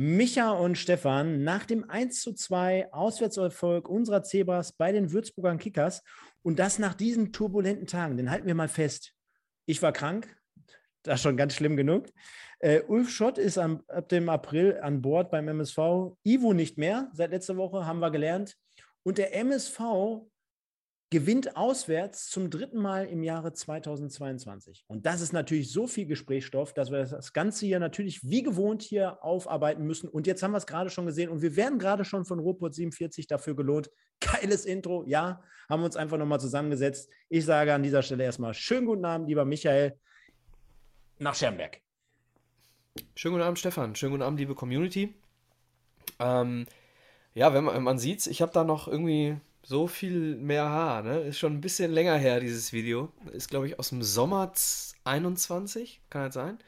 Micha und Stefan nach dem 1 zu 2 Auswärtserfolg unserer Zebras bei den Würzburgern Kickers und das nach diesen turbulenten Tagen. Den halten wir mal fest. Ich war krank, das schon ganz schlimm genug. Äh, Ulf Schott ist am, ab dem April an Bord beim MSV. Ivo nicht mehr, seit letzter Woche haben wir gelernt. Und der MSV gewinnt auswärts zum dritten Mal im Jahre 2022. Und das ist natürlich so viel Gesprächsstoff, dass wir das Ganze hier natürlich wie gewohnt hier aufarbeiten müssen. Und jetzt haben wir es gerade schon gesehen und wir werden gerade schon von Ruhrport 47 dafür gelohnt. Geiles Intro, ja, haben wir uns einfach nochmal zusammengesetzt. Ich sage an dieser Stelle erstmal schönen guten Abend, lieber Michael, nach Schermberg. Schönen guten Abend, Stefan. Schönen guten Abend, liebe Community. Ähm, ja, wenn man, man sieht ich habe da noch irgendwie so viel mehr Haar, ne? Ist schon ein bisschen länger her, dieses Video. Ist, glaube ich, aus dem Sommer 21, kann das sein?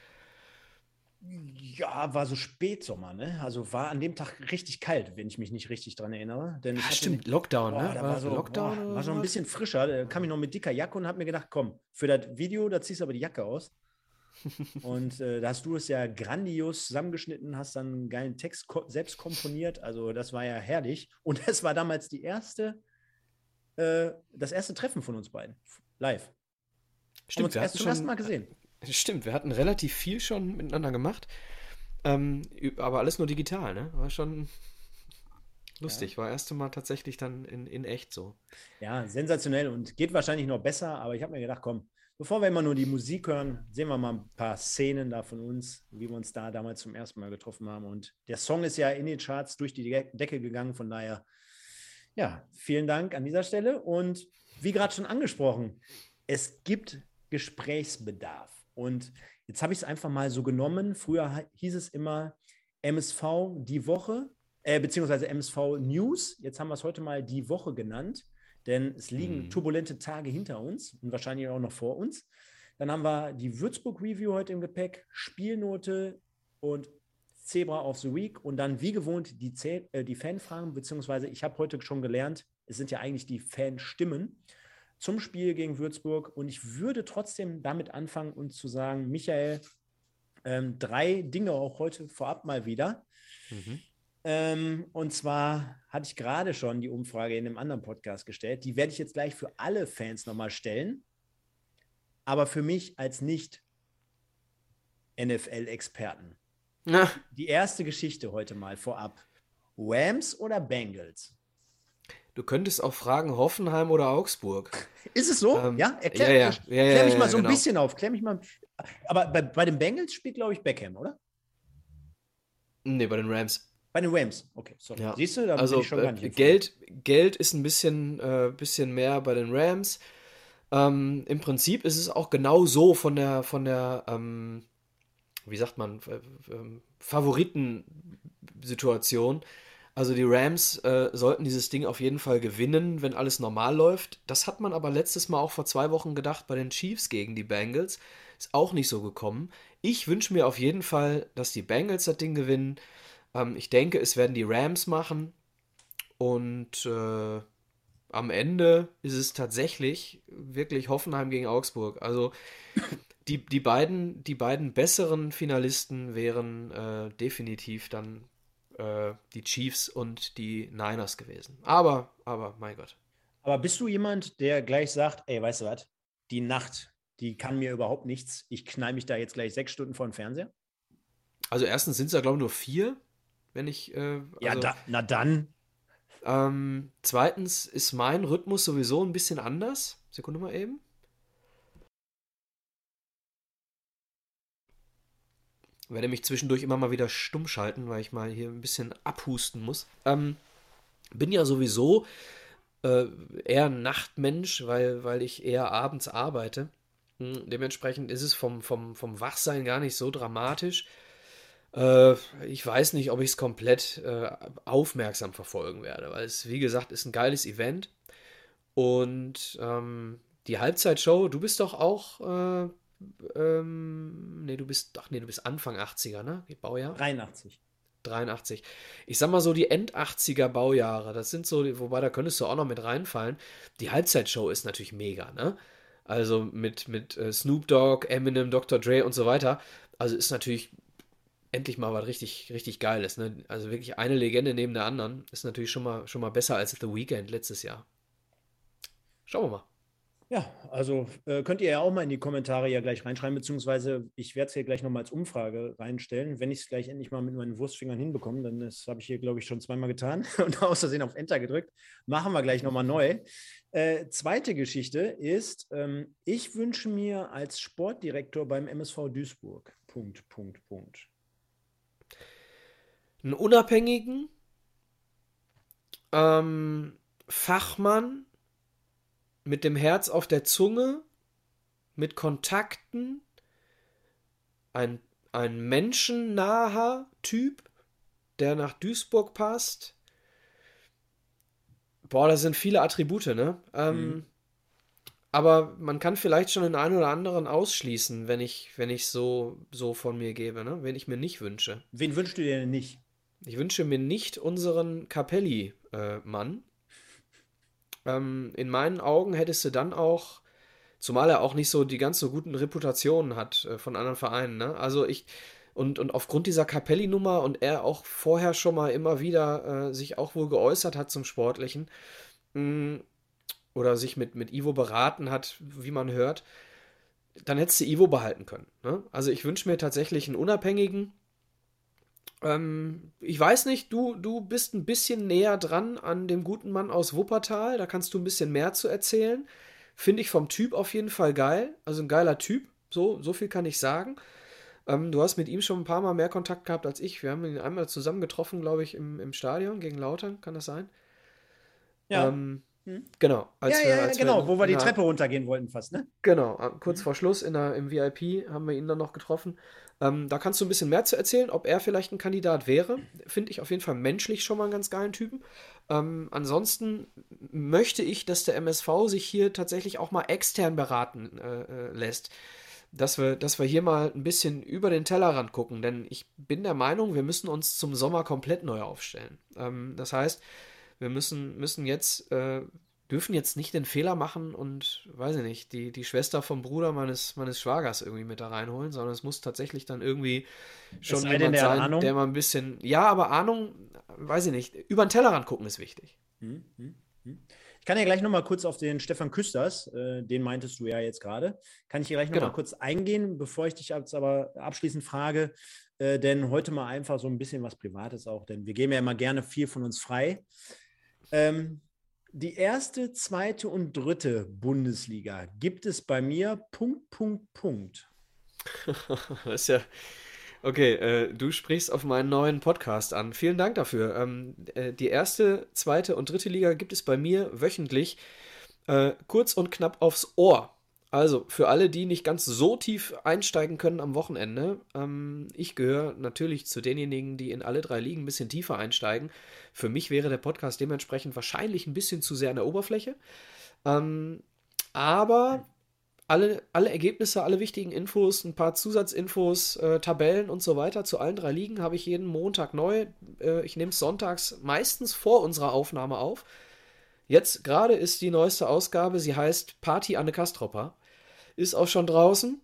Ja, war so Spätsommer, ne? Also war an dem Tag richtig kalt, wenn ich mich nicht richtig dran erinnere. Denn ja, stimmt, den, Lockdown, boah, ne? Da war, war so, Lockdown boah, war so ein bisschen frischer. Da kam ich noch mit dicker Jacke und habe mir gedacht, komm, für das Video, da ziehst du aber die Jacke aus. und äh, da hast du es ja grandios zusammengeschnitten, hast dann einen geilen Text ko selbst komponiert. Also das war ja herrlich. Und es war damals die erste äh, das erste Treffen von uns beiden. Live. Stimmt, uns wir erst zum ersten Mal gesehen. Äh, stimmt, wir hatten relativ viel schon miteinander gemacht. Ähm, aber alles nur digital, ne? War schon lustig. Ja. War erste Mal tatsächlich dann in, in echt so. Ja, sensationell und geht wahrscheinlich noch besser, aber ich habe mir gedacht, komm, bevor wir immer nur die Musik hören, sehen wir mal ein paar Szenen da von uns, wie wir uns da damals zum ersten Mal getroffen haben. Und der Song ist ja in den Charts durch die Decke gegangen, von daher ja, vielen Dank an dieser Stelle. Und wie gerade schon angesprochen, es gibt Gesprächsbedarf. Und jetzt habe ich es einfach mal so genommen. Früher hieß es immer MSV die Woche, äh, beziehungsweise MSV News. Jetzt haben wir es heute mal die Woche genannt, denn es liegen mhm. turbulente Tage hinter uns und wahrscheinlich auch noch vor uns. Dann haben wir die Würzburg Review heute im Gepäck, Spielnote und Zebra of the Week und dann wie gewohnt die, äh, die Fanfragen, beziehungsweise ich habe heute schon gelernt, es sind ja eigentlich die Fanstimmen zum Spiel gegen Würzburg und ich würde trotzdem damit anfangen und zu sagen, Michael, ähm, drei Dinge auch heute vorab mal wieder. Mhm. Ähm, und zwar hatte ich gerade schon die Umfrage in einem anderen Podcast gestellt. Die werde ich jetzt gleich für alle Fans nochmal stellen. Aber für mich als nicht NFL-Experten. Na. Die erste Geschichte heute mal vorab. Rams oder Bengals? Du könntest auch fragen Hoffenheim oder Augsburg. Ist es so? Ähm, ja, erklär, ja, ja. ja, mich mal so ein genau. bisschen auf. Klär mich mal. Aber bei, bei den Bengals spielt, glaube ich, Beckham, oder? Nee, bei den Rams. Bei den Rams, okay, sorry. Ja. Siehst du, da also, bin ich schon gar nicht äh, Geld, Geld ist ein bisschen, äh, bisschen mehr bei den Rams. Ähm, Im Prinzip ist es auch genau so von der, von der ähm, wie sagt man, ähm, Favoritensituation. Also die Rams äh, sollten dieses Ding auf jeden Fall gewinnen, wenn alles normal läuft. Das hat man aber letztes Mal auch vor zwei Wochen gedacht bei den Chiefs gegen die Bengals. Ist auch nicht so gekommen. Ich wünsche mir auf jeden Fall, dass die Bengals das Ding gewinnen. Ähm, ich denke, es werden die Rams machen. Und äh, am Ende ist es tatsächlich wirklich Hoffenheim gegen Augsburg. Also die, die, beiden, die beiden besseren Finalisten wären äh, definitiv dann äh, die Chiefs und die Niners gewesen. Aber, aber, mein Gott. Aber bist du jemand, der gleich sagt, ey, weißt du was, die Nacht, die kann mir überhaupt nichts. Ich knall mich da jetzt gleich sechs Stunden vor den Fernseher? Also erstens sind es ja, glaube ich, nur vier, wenn ich. Äh, also, ja, da, na dann. Ähm, zweitens ist mein Rhythmus sowieso ein bisschen anders. Sekunde mal eben. Werde mich zwischendurch immer mal wieder stumm schalten, weil ich mal hier ein bisschen abhusten muss. Ähm, bin ja sowieso äh, eher ein Nachtmensch, weil, weil ich eher abends arbeite. Hm, dementsprechend ist es vom, vom, vom Wachsein gar nicht so dramatisch. Äh, ich weiß nicht, ob ich es komplett äh, aufmerksam verfolgen werde, weil es, wie gesagt, ist ein geiles Event. Und ähm, die Halbzeitshow, du bist doch auch, äh, ähm, nee, du bist, ach nee, du bist Anfang 80er, ne? Baujahr? 83. 83. Ich sag mal so, die End-80er Baujahre, das sind so, wobei da könntest du auch noch mit reinfallen. Die Halbzeitshow ist natürlich mega, ne? Also mit, mit äh, Snoop Dogg, Eminem, Dr. Dre und so weiter. Also ist natürlich endlich mal was richtig, richtig Geiles. Ne? Also wirklich eine Legende neben der anderen ist natürlich schon mal, schon mal besser als The Weeknd letztes Jahr. Schauen wir mal. Ja, also äh, könnt ihr ja auch mal in die Kommentare ja gleich reinschreiben, beziehungsweise ich werde es hier gleich nochmal als Umfrage reinstellen. Wenn ich es gleich endlich mal mit meinen Wurstfingern hinbekomme, dann das habe ich hier, glaube ich, schon zweimal getan und aus Versehen auf Enter gedrückt. Machen wir gleich nochmal neu. Äh, zweite Geschichte ist, ähm, ich wünsche mir als Sportdirektor beim MSV Duisburg. Punkt, Punkt, Punkt. Einen unabhängigen ähm, Fachmann mit dem Herz auf der Zunge, mit Kontakten, ein, ein menschennaher Typ, der nach Duisburg passt. Boah, das sind viele Attribute, ne? Ähm, mhm. Aber man kann vielleicht schon den einen oder anderen ausschließen, wenn ich, wenn ich so, so von mir gebe, ne? Wen ich mir nicht wünsche. Wen wünschst du dir denn nicht? Ich wünsche mir nicht unseren Capelli-Mann. Äh, ähm, in meinen Augen hättest du dann auch, zumal er auch nicht so die ganz so guten Reputationen hat äh, von anderen Vereinen, ne? Also ich, und, und aufgrund dieser Capelli-Nummer und er auch vorher schon mal immer wieder äh, sich auch wohl geäußert hat zum Sportlichen mh, mm, oder sich mit, mit Ivo beraten hat, wie man hört, dann hättest du Ivo behalten können. Ne? Also ich wünsche mir tatsächlich einen Unabhängigen, ähm, ich weiß nicht, du, du bist ein bisschen näher dran an dem guten Mann aus Wuppertal. Da kannst du ein bisschen mehr zu erzählen. Finde ich vom Typ auf jeden Fall geil. Also ein geiler Typ. So, so viel kann ich sagen. Ähm, du hast mit ihm schon ein paar Mal mehr Kontakt gehabt als ich. Wir haben ihn einmal zusammen getroffen, glaube ich, im, im Stadion gegen Lautern. Kann das sein? Ja. Ähm, hm? Genau. Als ja, wir, ja, als genau, wir wo wir die Treppe runtergehen wollten fast, ne? Genau, kurz hm. vor Schluss in der, im VIP haben wir ihn dann noch getroffen. Ähm, da kannst du ein bisschen mehr zu erzählen, ob er vielleicht ein Kandidat wäre. Finde ich auf jeden Fall menschlich schon mal einen ganz geilen Typen. Ähm, ansonsten möchte ich, dass der MSV sich hier tatsächlich auch mal extern beraten äh, äh, lässt. Dass wir, dass wir hier mal ein bisschen über den Tellerrand gucken, denn ich bin der Meinung, wir müssen uns zum Sommer komplett neu aufstellen. Ähm, das heißt, wir müssen, müssen jetzt äh, dürfen jetzt nicht den Fehler machen und, weiß ich nicht, die, die Schwester vom Bruder meines, meines Schwagers irgendwie mit da reinholen, sondern es muss tatsächlich dann irgendwie schon jemand der sein, Ahnung? der mal ein bisschen, ja, aber Ahnung, weiß ich nicht, über den Tellerrand gucken ist wichtig. Hm, hm, hm. Ich kann ja gleich noch mal kurz auf den Stefan Küsters, äh, den meintest du ja jetzt gerade, kann ich hier gleich noch genau. mal kurz eingehen, bevor ich dich jetzt aber abschließend frage, äh, denn heute mal einfach so ein bisschen was Privates auch, denn wir geben ja immer gerne viel von uns frei. Ähm, die erste, zweite und dritte Bundesliga gibt es bei mir Punkt, Punkt, Punkt. das ist ja. Okay, äh, du sprichst auf meinen neuen Podcast an. Vielen Dank dafür. Ähm, äh, die erste, zweite und dritte Liga gibt es bei mir wöchentlich äh, kurz und knapp aufs Ohr. Also, für alle, die nicht ganz so tief einsteigen können am Wochenende, ähm, ich gehöre natürlich zu denjenigen, die in alle drei Ligen ein bisschen tiefer einsteigen. Für mich wäre der Podcast dementsprechend wahrscheinlich ein bisschen zu sehr an der Oberfläche. Ähm, aber alle, alle Ergebnisse, alle wichtigen Infos, ein paar Zusatzinfos, äh, Tabellen und so weiter zu allen drei Ligen habe ich jeden Montag neu. Äh, ich nehme es sonntags meistens vor unserer Aufnahme auf. Jetzt gerade ist die neueste Ausgabe, sie heißt Party Anne Kastropper. Ist auch schon draußen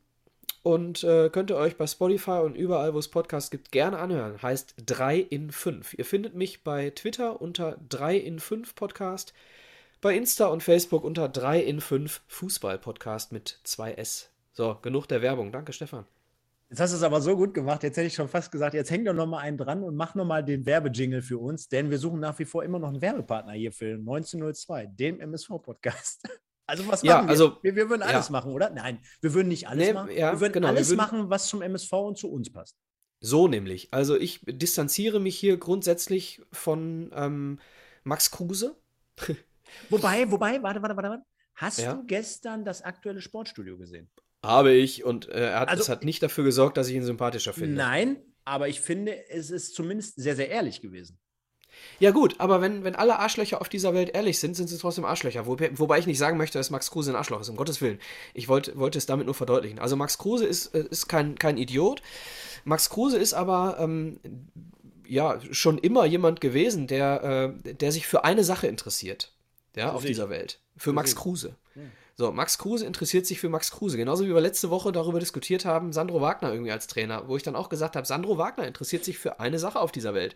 und äh, könnt ihr euch bei Spotify und überall, wo es Podcasts gibt, gerne anhören. Heißt 3 in 5. Ihr findet mich bei Twitter unter 3 in 5 Podcast, bei Insta und Facebook unter 3 in 5 Fußball Podcast mit 2S. So, genug der Werbung. Danke, Stefan. Jetzt hast du es aber so gut gemacht. Jetzt hätte ich schon fast gesagt, jetzt häng doch noch mal einen dran und mach noch mal den Werbejingle für uns, denn wir suchen nach wie vor immer noch einen Werbepartner hier für 1902, dem MSV-Podcast. Also was ja, wir? Also, wir? Wir würden alles ja. machen, oder? Nein, wir würden nicht alles nee, machen. Ja, wir würden genau, alles wir würden, machen, was zum MSV und zu uns passt. So nämlich. Also ich distanziere mich hier grundsätzlich von ähm, Max Kruse. wobei, wobei, warte, warte, warte, warte. Hast ja? du gestern das aktuelle Sportstudio gesehen? Habe ich und äh, er hat, also, es hat nicht dafür gesorgt, dass ich ihn sympathischer finde. Nein, aber ich finde, es ist zumindest sehr, sehr ehrlich gewesen. Ja, gut, aber wenn, wenn alle Arschlöcher auf dieser Welt ehrlich sind, sind sie trotzdem Arschlöcher. Wo, wobei ich nicht sagen möchte, dass Max Kruse ein Arschloch ist, um Gottes Willen. Ich wollte wollt es damit nur verdeutlichen. Also, Max Kruse ist, äh, ist kein, kein Idiot. Max Kruse ist aber ähm, ja schon immer jemand gewesen, der, äh, der sich für eine Sache interessiert. Ja, auf dieser Welt. Für Max Kruse. So, Max Kruse interessiert sich für Max Kruse. Genauso wie wir letzte Woche darüber diskutiert haben, Sandro Wagner irgendwie als Trainer, wo ich dann auch gesagt habe, Sandro Wagner interessiert sich für eine Sache auf dieser Welt.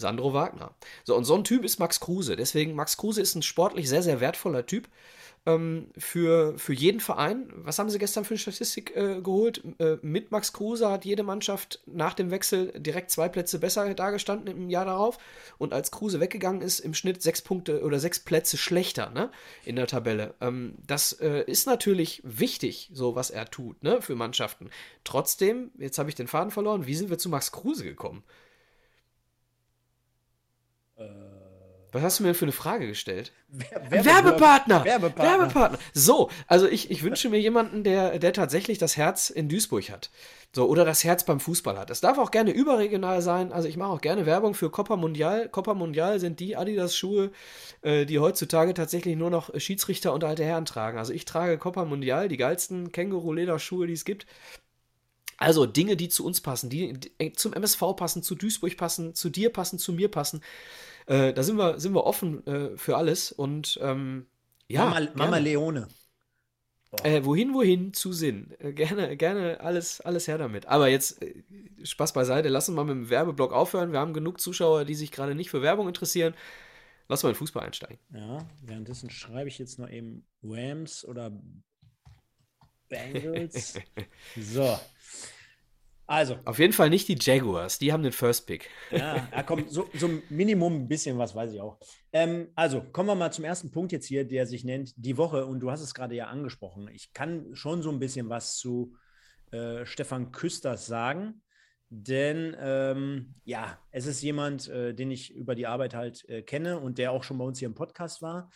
Sandro Wagner. So, und so ein Typ ist Max Kruse. Deswegen, Max Kruse ist ein sportlich sehr, sehr wertvoller Typ ähm, für, für jeden Verein. Was haben sie gestern für eine Statistik äh, geholt? Äh, mit Max Kruse hat jede Mannschaft nach dem Wechsel direkt zwei Plätze besser dagestanden im Jahr darauf. Und als Kruse weggegangen ist, im Schnitt sechs Punkte oder sechs Plätze schlechter ne, in der Tabelle. Ähm, das äh, ist natürlich wichtig, so was er tut ne, für Mannschaften. Trotzdem, jetzt habe ich den Faden verloren, wie sind wir zu Max Kruse gekommen? Was hast du mir für eine Frage gestellt? Werbe Werbepartner! Werbepartner! Werbepartner! So, also ich, ich wünsche mir jemanden, der, der tatsächlich das Herz in Duisburg hat. So, oder das Herz beim Fußball hat. Es darf auch gerne überregional sein. Also ich mache auch gerne Werbung für Copa Mundial. Copa Mundial sind die Adidas-Schuhe, äh, die heutzutage tatsächlich nur noch Schiedsrichter und alte Herren tragen. Also ich trage Copa Mundial, die geilsten Känguru-Lederschuhe, die es gibt. Also Dinge, die zu uns passen, die zum MSV passen, zu Duisburg passen, zu dir passen, zu mir passen. Äh, da sind wir, sind wir offen äh, für alles und ähm, ja. Mama, Mama Leone. Äh, wohin, wohin zu Sinn. Äh, gerne, gerne alles, alles her damit. Aber jetzt äh, Spaß beiseite, lassen wir mal mit dem Werbeblock aufhören. Wir haben genug Zuschauer, die sich gerade nicht für Werbung interessieren. Lass mal in Fußball einsteigen. Ja, währenddessen schreibe ich jetzt noch eben Rams oder Bengals. so. Also. Auf jeden Fall nicht die Jaguars, die haben den First Pick. Ja, ja komm, so, so Minimum ein bisschen was weiß ich auch. Ähm, also, kommen wir mal zum ersten Punkt jetzt hier, der sich nennt die Woche. Und du hast es gerade ja angesprochen. Ich kann schon so ein bisschen was zu äh, Stefan Küsters sagen. Denn ähm, ja, es ist jemand, äh, den ich über die Arbeit halt äh, kenne und der auch schon bei uns hier im Podcast war.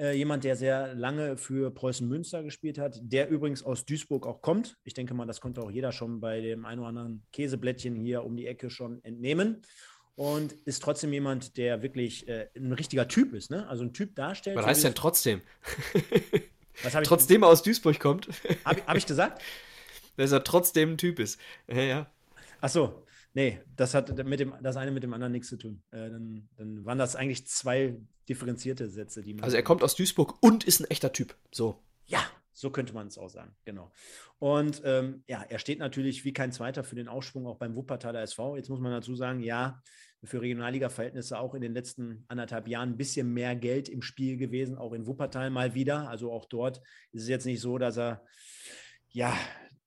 Äh, jemand, der sehr lange für Preußen Münster gespielt hat, der übrigens aus Duisburg auch kommt. Ich denke mal, das konnte auch jeder schon bei dem ein oder anderen Käseblättchen hier um die Ecke schon entnehmen. Und ist trotzdem jemand, der wirklich äh, ein richtiger Typ ist, ne? Also ein Typ darstellt. Was heißt denn trotzdem? Was ich trotzdem aus Duisburg kommt. Habe hab ich gesagt? Dass er trotzdem ein Typ ist. Ja, ja. Ach so, Nee, das hat mit dem, das eine mit dem anderen nichts zu tun. Äh, dann, dann, waren das eigentlich zwei differenzierte Sätze, die man. Also er kommt aus Duisburg und ist ein echter Typ. So. Ja, so könnte man es auch sagen, genau. Und ähm, ja, er steht natürlich wie kein Zweiter für den Aufschwung auch beim Wuppertaler SV. Jetzt muss man dazu sagen, ja, für Regionalliga-Verhältnisse auch in den letzten anderthalb Jahren ein bisschen mehr Geld im Spiel gewesen, auch in Wuppertal mal wieder. Also auch dort ist es jetzt nicht so, dass er ja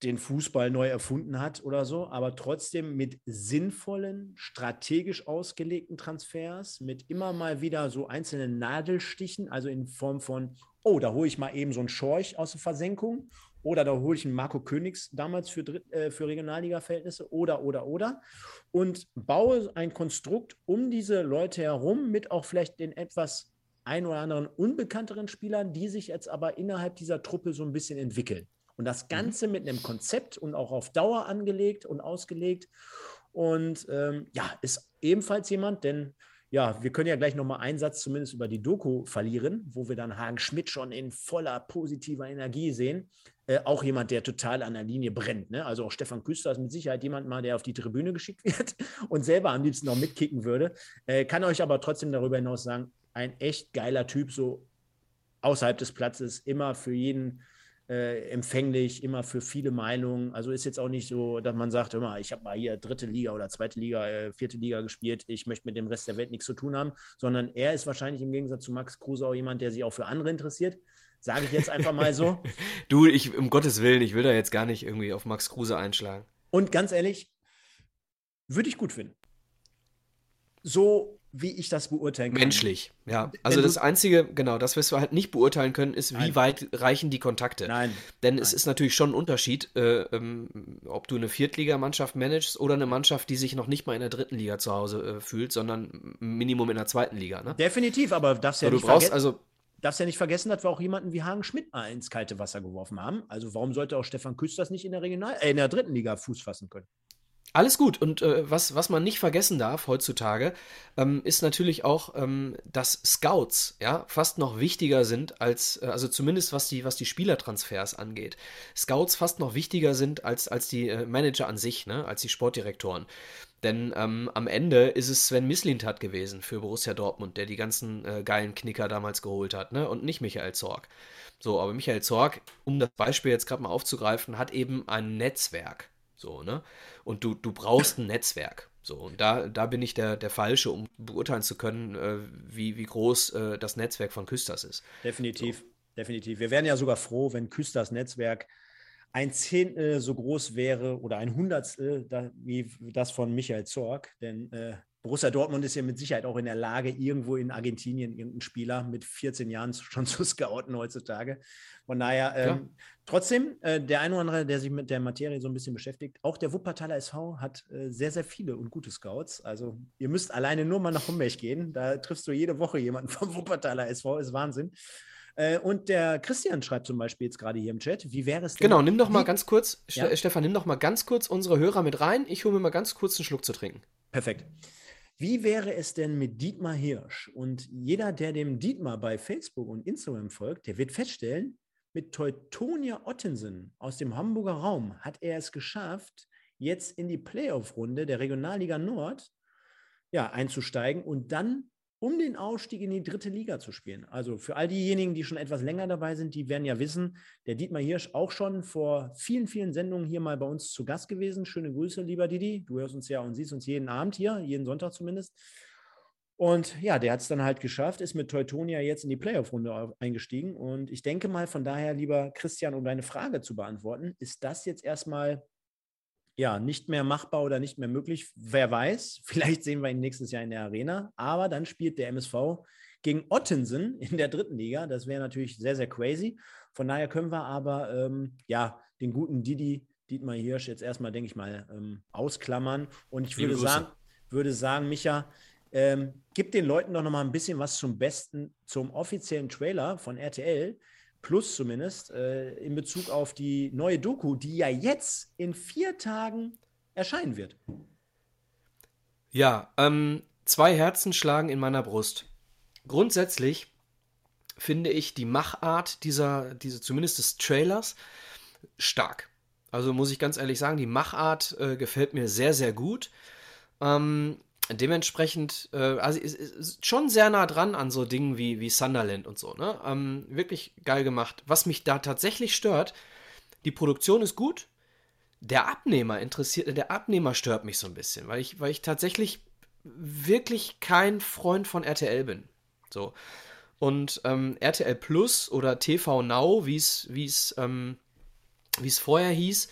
den Fußball neu erfunden hat oder so, aber trotzdem mit sinnvollen, strategisch ausgelegten Transfers, mit immer mal wieder so einzelnen Nadelstichen, also in Form von, oh, da hole ich mal eben so einen Schorch aus der Versenkung oder da hole ich einen Marco Königs damals für, äh, für Regionalliga-Verhältnisse oder, oder, oder und baue ein Konstrukt um diese Leute herum mit auch vielleicht den etwas ein oder anderen unbekannteren Spielern, die sich jetzt aber innerhalb dieser Truppe so ein bisschen entwickeln. Und das mhm. Ganze mit einem Konzept und auch auf Dauer angelegt und ausgelegt. Und ähm, ja, ist ebenfalls jemand, denn ja, wir können ja gleich nochmal einen Satz zumindest über die Doku verlieren, wo wir dann Hagen Schmidt schon in voller positiver Energie sehen. Äh, auch jemand, der total an der Linie brennt. Ne? Also auch Stefan Küster ist mit Sicherheit jemand mal, der auf die Tribüne geschickt wird und selber am liebsten noch mitkicken würde. Äh, kann euch aber trotzdem darüber hinaus sagen, ein echt geiler Typ, so außerhalb des Platzes, immer für jeden äh, empfänglich, immer für viele Meinungen. Also ist jetzt auch nicht so, dass man sagt, immer, ich habe mal hier dritte Liga oder zweite Liga, äh, vierte Liga gespielt, ich möchte mit dem Rest der Welt nichts zu tun haben, sondern er ist wahrscheinlich im Gegensatz zu Max Kruse auch jemand, der sich auch für andere interessiert. Sage ich jetzt einfach mal so. du, ich, um Gottes Willen, ich will da jetzt gar nicht irgendwie auf Max Kruse einschlagen. Und ganz ehrlich, würde ich gut finden. So wie ich das beurteilen kann. Menschlich, ja. Also das Einzige, genau, das, was wir halt nicht beurteilen können, ist, Nein. wie weit reichen die Kontakte. Nein. Denn Nein. es ist natürlich schon ein Unterschied, äh, ähm, ob du eine Viertligamannschaft managst oder eine Mannschaft, die sich noch nicht mal in der dritten Liga zu Hause äh, fühlt, sondern Minimum in der zweiten Liga. Ne? Definitiv, aber darfst ja so, nicht vergessen. Also, darfst ja nicht vergessen, dass wir auch jemanden wie Hagen Schmidt mal ins kalte Wasser geworfen haben. Also warum sollte auch Stefan Küsters nicht in der Regional, äh, in der dritten Liga Fuß fassen können? Alles gut. Und äh, was, was man nicht vergessen darf heutzutage, ähm, ist natürlich auch, ähm, dass Scouts ja fast noch wichtiger sind als, äh, also zumindest was die, was die Spielertransfers angeht. Scouts fast noch wichtiger sind als, als die äh, Manager an sich, ne, als die Sportdirektoren. Denn ähm, am Ende ist es Sven Mislintat gewesen für Borussia Dortmund, der die ganzen äh, geilen Knicker damals geholt hat, ne? Und nicht Michael Zorg. So, aber Michael Zorg, um das Beispiel jetzt gerade mal aufzugreifen, hat eben ein Netzwerk. So, ne? Und du, du brauchst ein Netzwerk. So, und da, da bin ich der, der Falsche, um beurteilen zu können, äh, wie, wie groß äh, das Netzwerk von Küsters ist. Definitiv, so. definitiv. Wir wären ja sogar froh, wenn Küsters Netzwerk ein Zehntel so groß wäre oder ein Hundertstel da, wie das von Michael Zorg. Denn äh, Borussia Dortmund ist ja mit Sicherheit auch in der Lage, irgendwo in Argentinien irgendeinen Spieler mit 14 Jahren schon zu scouten heutzutage. Von daher, ähm, ja. trotzdem, äh, der eine oder andere, der sich mit der Materie so ein bisschen beschäftigt, auch der Wuppertaler SV hat äh, sehr, sehr viele und gute Scouts. Also ihr müsst alleine nur mal nach Homberg gehen. Da triffst du jede Woche jemanden vom Wuppertaler SV, ist Wahnsinn. Äh, und der Christian schreibt zum Beispiel jetzt gerade hier im Chat, wie wäre es denn? Genau, nimm doch mal ganz kurz, ja? Stefan, nimm doch mal ganz kurz unsere Hörer mit rein. Ich hole mir mal ganz kurz einen Schluck zu trinken. Perfekt. Wie wäre es denn mit Dietmar Hirsch? Und jeder, der dem Dietmar bei Facebook und Instagram folgt, der wird feststellen, mit Teutonia Ottensen aus dem Hamburger Raum hat er es geschafft, jetzt in die Playoff-Runde der Regionalliga Nord ja, einzusteigen und dann um den Aufstieg in die dritte Liga zu spielen. Also für all diejenigen, die schon etwas länger dabei sind, die werden ja wissen, der Dietmar Hirsch auch schon vor vielen, vielen Sendungen hier mal bei uns zu Gast gewesen. Schöne Grüße, lieber Didi. Du hörst uns ja und siehst uns jeden Abend hier, jeden Sonntag zumindest. Und ja, der hat es dann halt geschafft, ist mit Teutonia jetzt in die Playoff-Runde eingestiegen. Und ich denke mal, von daher, lieber Christian, um deine Frage zu beantworten, ist das jetzt erstmal ja, nicht mehr machbar oder nicht mehr möglich. Wer weiß, vielleicht sehen wir ihn nächstes Jahr in der Arena. Aber dann spielt der MSV gegen Ottensen in der dritten Liga. Das wäre natürlich sehr, sehr crazy. Von daher können wir aber ähm, ja, den guten Didi, Dietmar Hirsch, jetzt erstmal, denke ich mal, ähm, ausklammern. Und ich würde sagen, würde sagen, Micha, ähm, gib den Leuten doch noch mal ein bisschen was zum Besten, zum offiziellen Trailer von RTL. Plus zumindest, äh, in Bezug auf die neue Doku, die ja jetzt in vier Tagen erscheinen wird. Ja, ähm, zwei Herzen schlagen in meiner Brust. Grundsätzlich finde ich die Machart dieser, diese, zumindest des Trailers, stark. Also muss ich ganz ehrlich sagen, die Machart äh, gefällt mir sehr, sehr gut. Ähm, dementsprechend, äh, also ist, ist, schon sehr nah dran an so Dingen wie, wie Sunderland und so, ne? Ähm, wirklich geil gemacht. Was mich da tatsächlich stört, die Produktion ist gut, der Abnehmer interessiert, der Abnehmer stört mich so ein bisschen, weil ich, weil ich tatsächlich wirklich kein Freund von RTL bin. So. Und ähm, RTL Plus oder TV Now, wie es ähm, vorher hieß,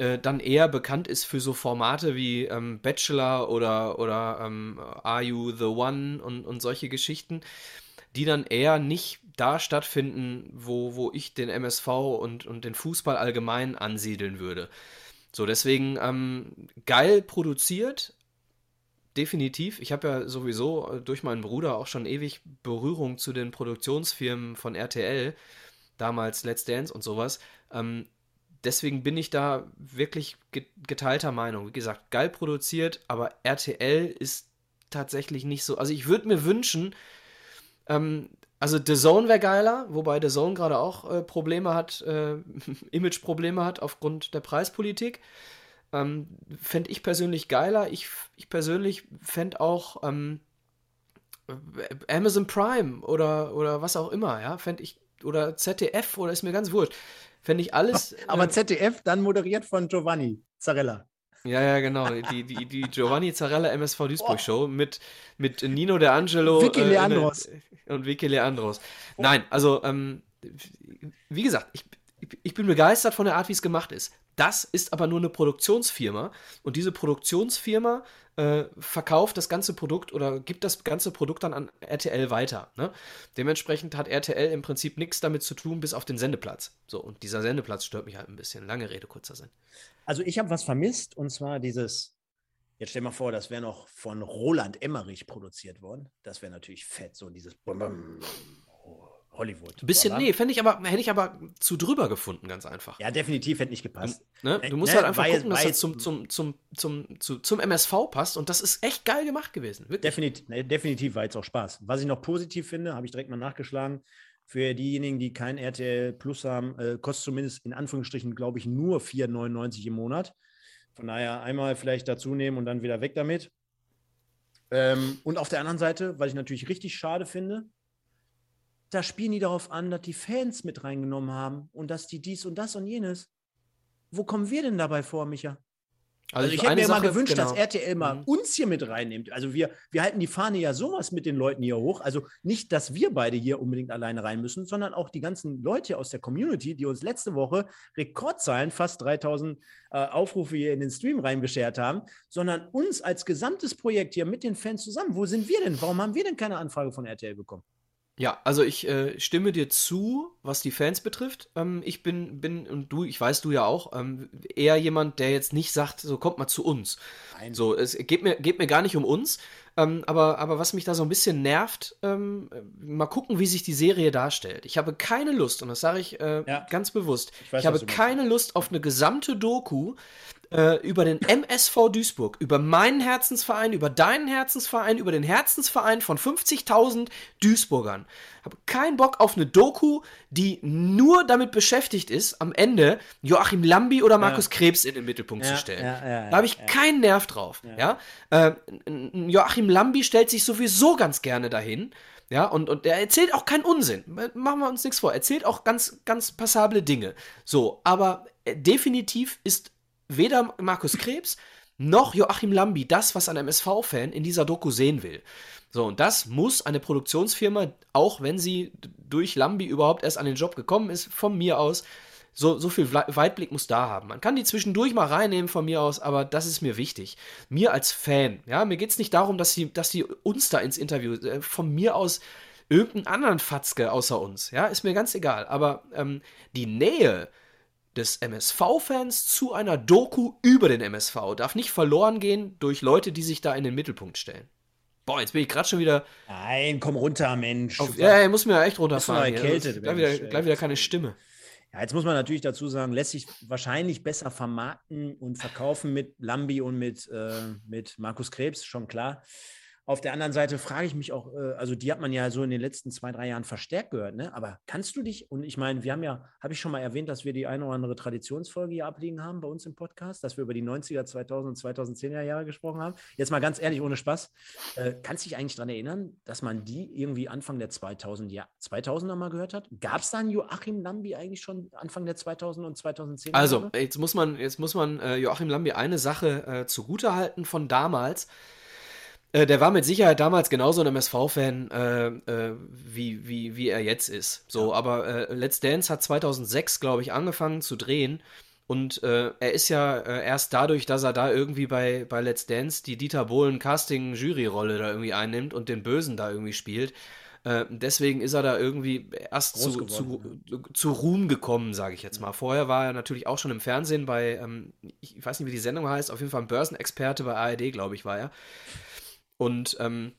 äh, dann eher bekannt ist für so Formate wie ähm, Bachelor oder, oder ähm, Are You the One und, und solche Geschichten, die dann eher nicht da stattfinden, wo, wo ich den MSV und, und den Fußball allgemein ansiedeln würde. So, deswegen ähm, geil produziert, definitiv. Ich habe ja sowieso äh, durch meinen Bruder auch schon ewig Berührung zu den Produktionsfirmen von RTL, damals Let's Dance und sowas. Ähm, deswegen bin ich da wirklich geteilter Meinung. Wie gesagt, geil produziert, aber RTL ist tatsächlich nicht so. Also ich würde mir wünschen, ähm, also The Zone wäre geiler, wobei The Zone gerade auch äh, Probleme hat, äh, Image-Probleme hat aufgrund der Preispolitik. Ähm, fände ich persönlich geiler. Ich, ich persönlich fände auch ähm, Amazon Prime oder, oder was auch immer, ja, fände ich, oder ZDF oder ist mir ganz wurscht. Fände ich alles. Aber äh, ZDF dann moderiert von Giovanni Zarella. Ja, ja, genau. Die, die, die Giovanni Zarella MSV Duisburg oh. Show mit, mit Nino De Angelo. Vicky äh, Leandros. und Vicky Leandros. Oh. Nein, also, ähm, wie gesagt, ich, ich bin begeistert von der Art, wie es gemacht ist. Das ist aber nur eine Produktionsfirma und diese Produktionsfirma äh, verkauft das ganze Produkt oder gibt das ganze Produkt dann an RTL weiter. Ne? Dementsprechend hat RTL im Prinzip nichts damit zu tun, bis auf den Sendeplatz. So, und dieser Sendeplatz stört mich halt ein bisschen. Lange Rede, kurzer Sinn. Also ich habe was vermisst und zwar dieses, jetzt stell mal vor, das wäre noch von Roland Emmerich produziert worden. Das wäre natürlich fett, so dieses Hollywood. Ein bisschen, nee, fände ich aber, hätte ich aber zu drüber gefunden, ganz einfach. Ja, definitiv hätte nicht gepasst. Ne? Du musst ne, halt einfach gucken, dass das zum, zum, zum, zum, zum, zum MSV passt und das ist echt geil gemacht gewesen. Definitiv, ne, definitiv war jetzt auch Spaß. Was ich noch positiv finde, habe ich direkt mal nachgeschlagen. Für diejenigen, die kein RTL Plus haben, äh, kostet zumindest in Anführungsstrichen, glaube ich, nur 4,99 im Monat. Von daher einmal vielleicht dazu nehmen und dann wieder weg damit. Ähm, und auf der anderen Seite, was ich natürlich richtig schade finde, da spielen die darauf an, dass die Fans mit reingenommen haben und dass die dies und das und jenes. Wo kommen wir denn dabei vor, Micha? Also, also ich hätte mir Sache, mal gewünscht, genau. dass RTL mal mhm. uns hier mit reinnimmt. Also wir, wir halten die Fahne ja sowas mit den Leuten hier hoch. Also nicht, dass wir beide hier unbedingt alleine rein müssen, sondern auch die ganzen Leute aus der Community, die uns letzte Woche Rekordzahlen, fast 3000 äh, Aufrufe hier in den Stream reinbeschert haben, sondern uns als gesamtes Projekt hier mit den Fans zusammen. Wo sind wir denn? Warum haben wir denn keine Anfrage von RTL bekommen? Ja, also ich äh, stimme dir zu, was die Fans betrifft. Ähm, ich bin, bin, und du, ich weiß du ja auch, ähm, eher jemand, der jetzt nicht sagt, so kommt mal zu uns. Nein. So, es geht mir, geht mir gar nicht um uns. Ähm, aber, aber was mich da so ein bisschen nervt, ähm, mal gucken, wie sich die Serie darstellt. Ich habe keine Lust, und das sage ich äh, ja. ganz bewusst, ich, weiß, ich habe keine Lust auf eine gesamte Doku, äh, über den MSV Duisburg, über meinen Herzensverein, über deinen Herzensverein, über den Herzensverein von 50.000 Duisburgern. Habe keinen Bock auf eine Doku, die nur damit beschäftigt ist, am Ende Joachim Lambi oder Markus ja. Krebs in den Mittelpunkt ja, zu stellen. Da habe ich keinen Nerv drauf. Ja. Äh, Joachim Lambi stellt sich sowieso ganz gerne dahin. Ja, und, und er erzählt auch keinen Unsinn. Machen wir uns nichts vor. Er erzählt auch ganz, ganz passable Dinge. So, aber äh, definitiv ist weder Markus Krebs noch Joachim Lambi das, was ein MSV-Fan in dieser Doku sehen will. So, und das muss eine Produktionsfirma, auch wenn sie durch Lambi überhaupt erst an den Job gekommen ist, von mir aus, so, so viel Weitblick muss da haben. Man kann die zwischendurch mal reinnehmen von mir aus, aber das ist mir wichtig. Mir als Fan, ja, mir geht es nicht darum, dass sie, dass sie uns da ins Interview, äh, von mir aus irgendeinen anderen Fatzke außer uns, ja, ist mir ganz egal. Aber ähm, die Nähe des MSV-Fans zu einer Doku über den MSV darf nicht verloren gehen durch Leute, die sich da in den Mittelpunkt stellen. Boah, jetzt bin ich gerade schon wieder. Nein, komm runter, Mensch. Auf, ja, ja, muss mir echt runterfahren. Erkältet, gleich, wieder, gleich wieder keine Stimme. Ja, jetzt muss man natürlich dazu sagen, lässt sich wahrscheinlich besser vermarkten und verkaufen mit Lambi und mit, äh, mit Markus Krebs, schon klar. Auf der anderen Seite frage ich mich auch, äh, also die hat man ja so in den letzten zwei, drei Jahren verstärkt gehört, ne? Aber kannst du dich, und ich meine, wir haben ja, habe ich schon mal erwähnt, dass wir die eine oder andere Traditionsfolge hier abliegen haben bei uns im Podcast, dass wir über die 90er, 2000 und 2010er Jahre gesprochen haben. Jetzt mal ganz ehrlich, ohne Spaß. Äh, kannst du dich eigentlich daran erinnern, dass man die irgendwie Anfang der 2000, ja, 2000er mal gehört hat? Gab es da einen Joachim Lambi eigentlich schon Anfang der 2000 und 2010er Also, jetzt muss man, jetzt muss man äh, Joachim Lambi eine Sache äh, zugutehalten von damals. Äh, der war mit Sicherheit damals genauso ein MSV-Fan, äh, äh, wie, wie, wie er jetzt ist. So, ja. aber äh, Let's Dance hat 2006, glaube ich, angefangen zu drehen. Und äh, er ist ja erst dadurch, dass er da irgendwie bei, bei Let's Dance die Dieter Bohlen Casting-Jury-Rolle da irgendwie einnimmt und den Bösen da irgendwie spielt. deswegen ist er da irgendwie erst zu, zu, zu, Ruhm gekommen, sage ich jetzt mal. Vorher war er natürlich auch schon im Fernsehen bei, ähm, ich weiß nicht, wie die Sendung heißt, auf jeden Fall ein Börsenexperte bei ARD, glaube ich, war er. Und ähm,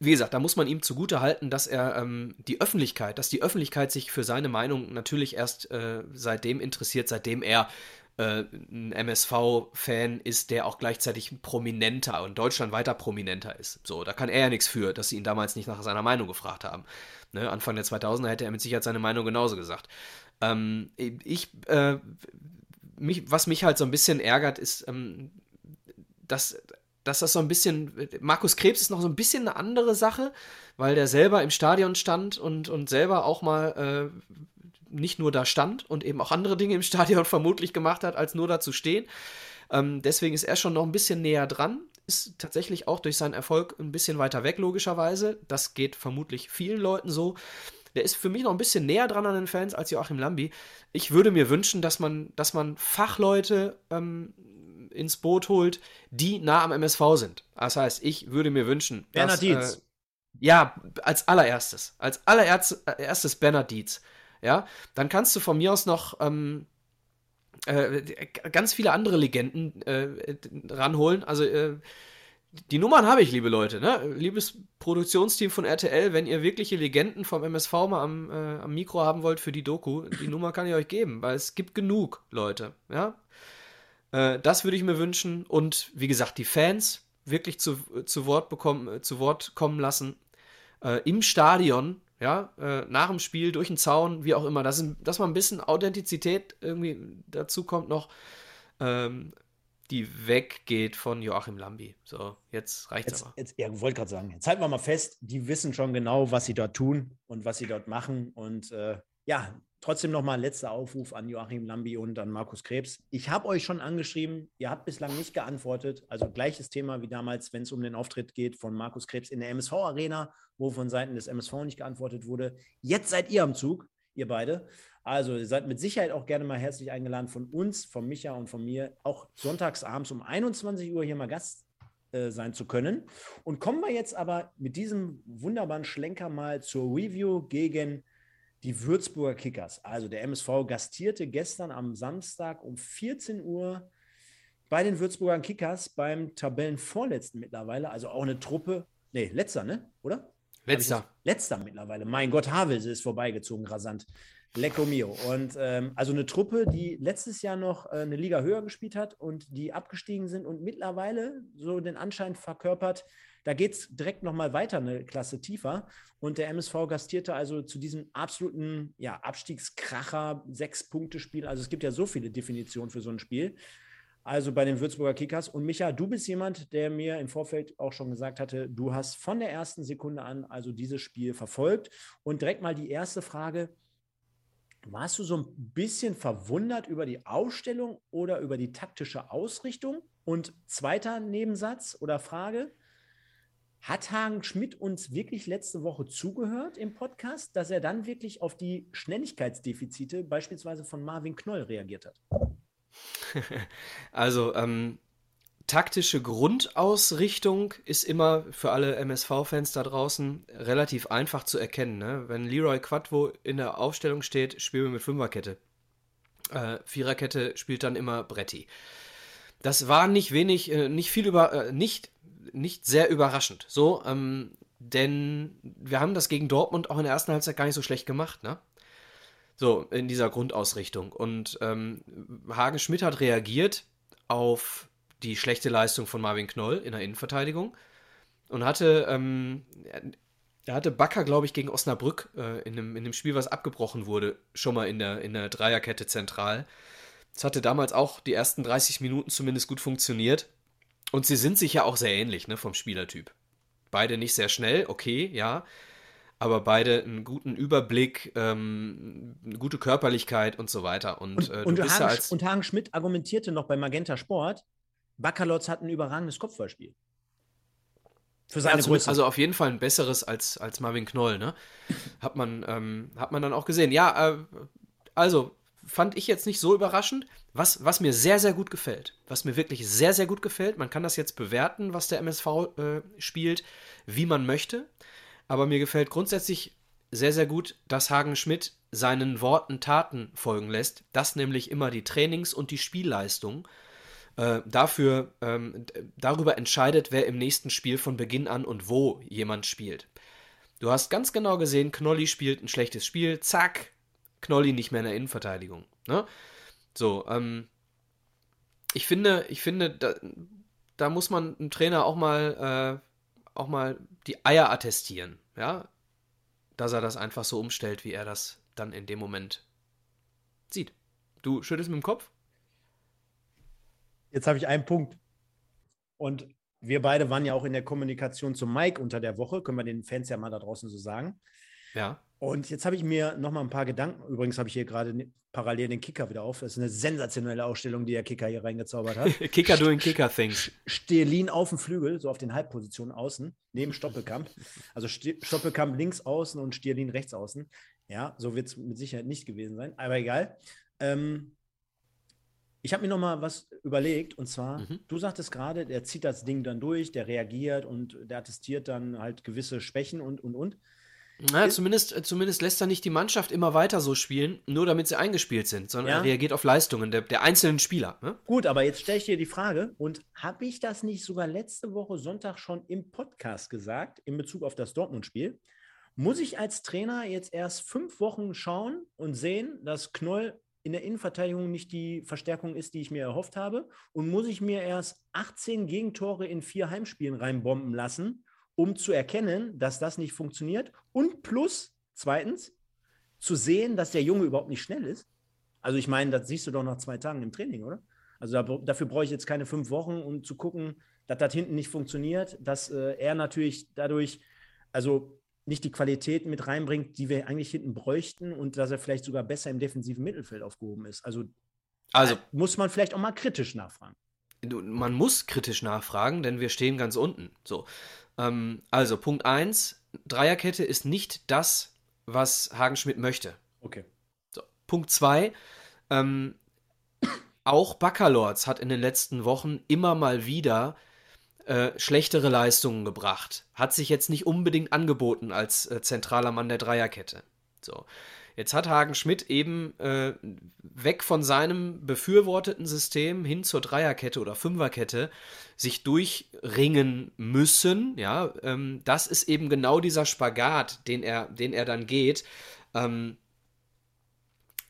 wie gesagt, da muss man ihm zugute halten, dass er ähm, die Öffentlichkeit, dass die Öffentlichkeit sich für seine Meinung natürlich erst äh, seitdem interessiert, seitdem er äh, ein MSV-Fan ist, der auch gleichzeitig prominenter und Deutschland weiter prominenter ist. So, da kann er ja nichts für, dass sie ihn damals nicht nach seiner Meinung gefragt haben. Ne? Anfang der 2000er hätte er mit Sicherheit seine Meinung genauso gesagt. Ähm, ich, äh, mich, was mich halt so ein bisschen ärgert, ist, ähm, dass dass das so ein bisschen, Markus Krebs ist noch so ein bisschen eine andere Sache, weil der selber im Stadion stand und, und selber auch mal äh, nicht nur da stand und eben auch andere Dinge im Stadion vermutlich gemacht hat, als nur da zu stehen. Ähm, deswegen ist er schon noch ein bisschen näher dran, ist tatsächlich auch durch seinen Erfolg ein bisschen weiter weg, logischerweise. Das geht vermutlich vielen Leuten so. Der ist für mich noch ein bisschen näher dran an den Fans als Joachim Lambi. Ich würde mir wünschen, dass man, dass man Fachleute ähm, ins Boot holt, die nah am MSV sind. Das heißt, ich würde mir wünschen, Bernhard Dietz. Äh, ja, als allererstes. Als allererstes Bernhard Dietz. Ja, dann kannst du von mir aus noch ähm, äh, ganz viele andere Legenden äh, ranholen. Also, äh, die Nummern habe ich, liebe Leute. Ne? Liebes Produktionsteam von RTL, wenn ihr wirkliche Legenden vom MSV mal am, äh, am Mikro haben wollt für die Doku, die Nummer kann ich euch geben, weil es gibt genug Leute. Ja? Äh, das würde ich mir wünschen. Und wie gesagt, die Fans wirklich zu, zu, Wort, bekommen, äh, zu Wort kommen lassen. Äh, Im Stadion, ja, äh, nach dem Spiel, durch den Zaun, wie auch immer, dass, dass mal ein bisschen Authentizität irgendwie dazu kommt noch. Ähm, die weggeht von Joachim Lambi. So, jetzt reicht's jetzt, aber. Jetzt, ja, wollte gerade sagen, jetzt halten wir mal fest, die wissen schon genau, was sie dort tun und was sie dort machen. Und äh, ja, trotzdem nochmal letzter Aufruf an Joachim Lambi und an Markus Krebs. Ich habe euch schon angeschrieben, ihr habt bislang nicht geantwortet. Also gleiches Thema wie damals, wenn es um den Auftritt geht von Markus Krebs in der MSV-Arena, wo von Seiten des MSV nicht geantwortet wurde. Jetzt seid ihr am Zug, ihr beide. Also ihr seid mit Sicherheit auch gerne mal herzlich eingeladen von uns, von Micha und von mir, auch sonntags abends um 21 Uhr hier mal Gast äh, sein zu können. Und kommen wir jetzt aber mit diesem wunderbaren Schlenker mal zur Review gegen die Würzburger Kickers. Also der MSV gastierte gestern am Samstag um 14 Uhr bei den Würzburger Kickers beim Tabellenvorletzten mittlerweile, also auch eine Truppe, nee, letzter, ne? Oder? Letzter. Letzter mittlerweile. Mein Gott, Havelse ist vorbeigezogen, rasant. Lecco mio. Und ähm, also eine Truppe, die letztes Jahr noch äh, eine Liga höher gespielt hat und die abgestiegen sind und mittlerweile so den Anschein verkörpert, da geht es direkt nochmal weiter, eine Klasse tiefer. Und der MSV gastierte also zu diesem absoluten ja, Abstiegskracher, Sechs-Punkte-Spiel. Also es gibt ja so viele Definitionen für so ein Spiel. Also bei den Würzburger Kickers. Und Micha, du bist jemand, der mir im Vorfeld auch schon gesagt hatte, du hast von der ersten Sekunde an also dieses Spiel verfolgt. Und direkt mal die erste Frage warst du so ein bisschen verwundert über die Ausstellung oder über die taktische Ausrichtung? Und zweiter Nebensatz oder Frage, hat Hagen Schmidt uns wirklich letzte Woche zugehört im Podcast, dass er dann wirklich auf die Schnelligkeitsdefizite beispielsweise von Marvin Knoll reagiert hat? Also, ähm, taktische Grundausrichtung ist immer für alle MSV-Fans da draußen relativ einfach zu erkennen. Ne? Wenn Leroy Quadvo in der Aufstellung steht, spielen wir mit Fünferkette. Äh, Viererkette spielt dann immer Bretti. Das war nicht wenig, äh, nicht viel über, äh, nicht, nicht sehr überraschend. So, ähm, denn wir haben das gegen Dortmund auch in der ersten Halbzeit gar nicht so schlecht gemacht, ne? So, in dieser Grundausrichtung. Und ähm, Hagen Schmidt hat reagiert auf die schlechte Leistung von Marvin Knoll in der Innenverteidigung und hatte, ähm, er hatte Bakker, glaube ich, gegen Osnabrück äh, in, einem, in einem Spiel, was abgebrochen wurde, schon mal in der, in der Dreierkette zentral. Das hatte damals auch die ersten 30 Minuten zumindest gut funktioniert. Und sie sind sich ja auch sehr ähnlich, ne, vom Spielertyp. Beide nicht sehr schnell, okay, ja. Aber beide einen guten Überblick, ähm, eine gute Körperlichkeit und so weiter. Und, und, äh, und, Hagen, als und Hagen Schmidt argumentierte noch bei Magenta Sport, Bakalotz hat ein überragendes Kopfballspiel. Für seine ja, Größe. Also auf jeden Fall ein besseres als, als Marvin Knoll, ne? Hat man, ähm, hat man dann auch gesehen. Ja, äh, also fand ich jetzt nicht so überraschend. Was, was mir sehr, sehr gut gefällt, was mir wirklich sehr, sehr gut gefällt, man kann das jetzt bewerten, was der MSV äh, spielt, wie man möchte. Aber mir gefällt grundsätzlich sehr, sehr gut, dass Hagen Schmidt seinen Worten Taten folgen lässt, dass nämlich immer die Trainings- und die Spielleistung äh, dafür, ähm, darüber entscheidet, wer im nächsten Spiel von Beginn an und wo jemand spielt. Du hast ganz genau gesehen, Knolli spielt ein schlechtes Spiel, zack, Knolli nicht mehr in der Innenverteidigung. Ne? So, ähm, ich finde, ich finde, da, da muss man einem Trainer auch mal, äh, auch mal die Eier attestieren, ja, dass er das einfach so umstellt, wie er das dann in dem Moment sieht. Du schüttelst mit dem Kopf? Jetzt habe ich einen Punkt. Und wir beide waren ja auch in der Kommunikation zu Mike unter der Woche, können wir den Fans ja mal da draußen so sagen. Ja. Und jetzt habe ich mir noch mal ein paar Gedanken. Übrigens habe ich hier gerade parallel den Kicker wieder auf. Das ist eine sensationelle Ausstellung, die der Kicker hier reingezaubert hat. Kicker doing Kicker things. Stelin auf dem Flügel, so auf den Halbpositionen außen, neben Stoppelkamp. Also Stoppelkamp links außen und Stierlin rechts außen. Ja, so wird es mit Sicherheit nicht gewesen sein, aber egal. Ähm, ich habe mir noch mal was überlegt und zwar, mhm. du sagtest gerade, der zieht das Ding dann durch, der reagiert und der attestiert dann halt gewisse Schwächen und und und. Na, zumindest, äh, zumindest lässt er nicht die Mannschaft immer weiter so spielen, nur damit sie eingespielt sind, sondern ja. er reagiert auf Leistungen der, der einzelnen Spieler. Ne? Gut, aber jetzt stelle ich dir die Frage, und habe ich das nicht sogar letzte Woche Sonntag schon im Podcast gesagt, in Bezug auf das Dortmund-Spiel? Muss ich als Trainer jetzt erst fünf Wochen schauen und sehen, dass Knoll in der Innenverteidigung nicht die Verstärkung ist, die ich mir erhofft habe? Und muss ich mir erst 18 Gegentore in vier Heimspielen reinbomben lassen, um zu erkennen, dass das nicht funktioniert? Und plus, zweitens, zu sehen, dass der Junge überhaupt nicht schnell ist. Also ich meine, das siehst du doch nach zwei Tagen im Training, oder? Also da, dafür brauche ich jetzt keine fünf Wochen, um zu gucken, dass das hinten nicht funktioniert, dass äh, er natürlich dadurch, also nicht die Qualität mit reinbringt, die wir eigentlich hinten bräuchten und dass er vielleicht sogar besser im defensiven Mittelfeld aufgehoben ist. Also, also muss man vielleicht auch mal kritisch nachfragen. Man muss kritisch nachfragen, denn wir stehen ganz unten. So. Ähm, also Punkt 1, Dreierkette ist nicht das, was Hagenschmidt möchte. Okay. So. Punkt 2, ähm, auch Baccalords hat in den letzten Wochen immer mal wieder äh, schlechtere Leistungen gebracht. Hat sich jetzt nicht unbedingt angeboten als äh, zentraler Mann der Dreierkette. So. Jetzt hat Hagen Schmidt eben äh, weg von seinem befürworteten System hin zur Dreierkette oder Fünferkette sich durchringen müssen. Ja, ähm, das ist eben genau dieser Spagat, den er, den er dann geht. Ähm,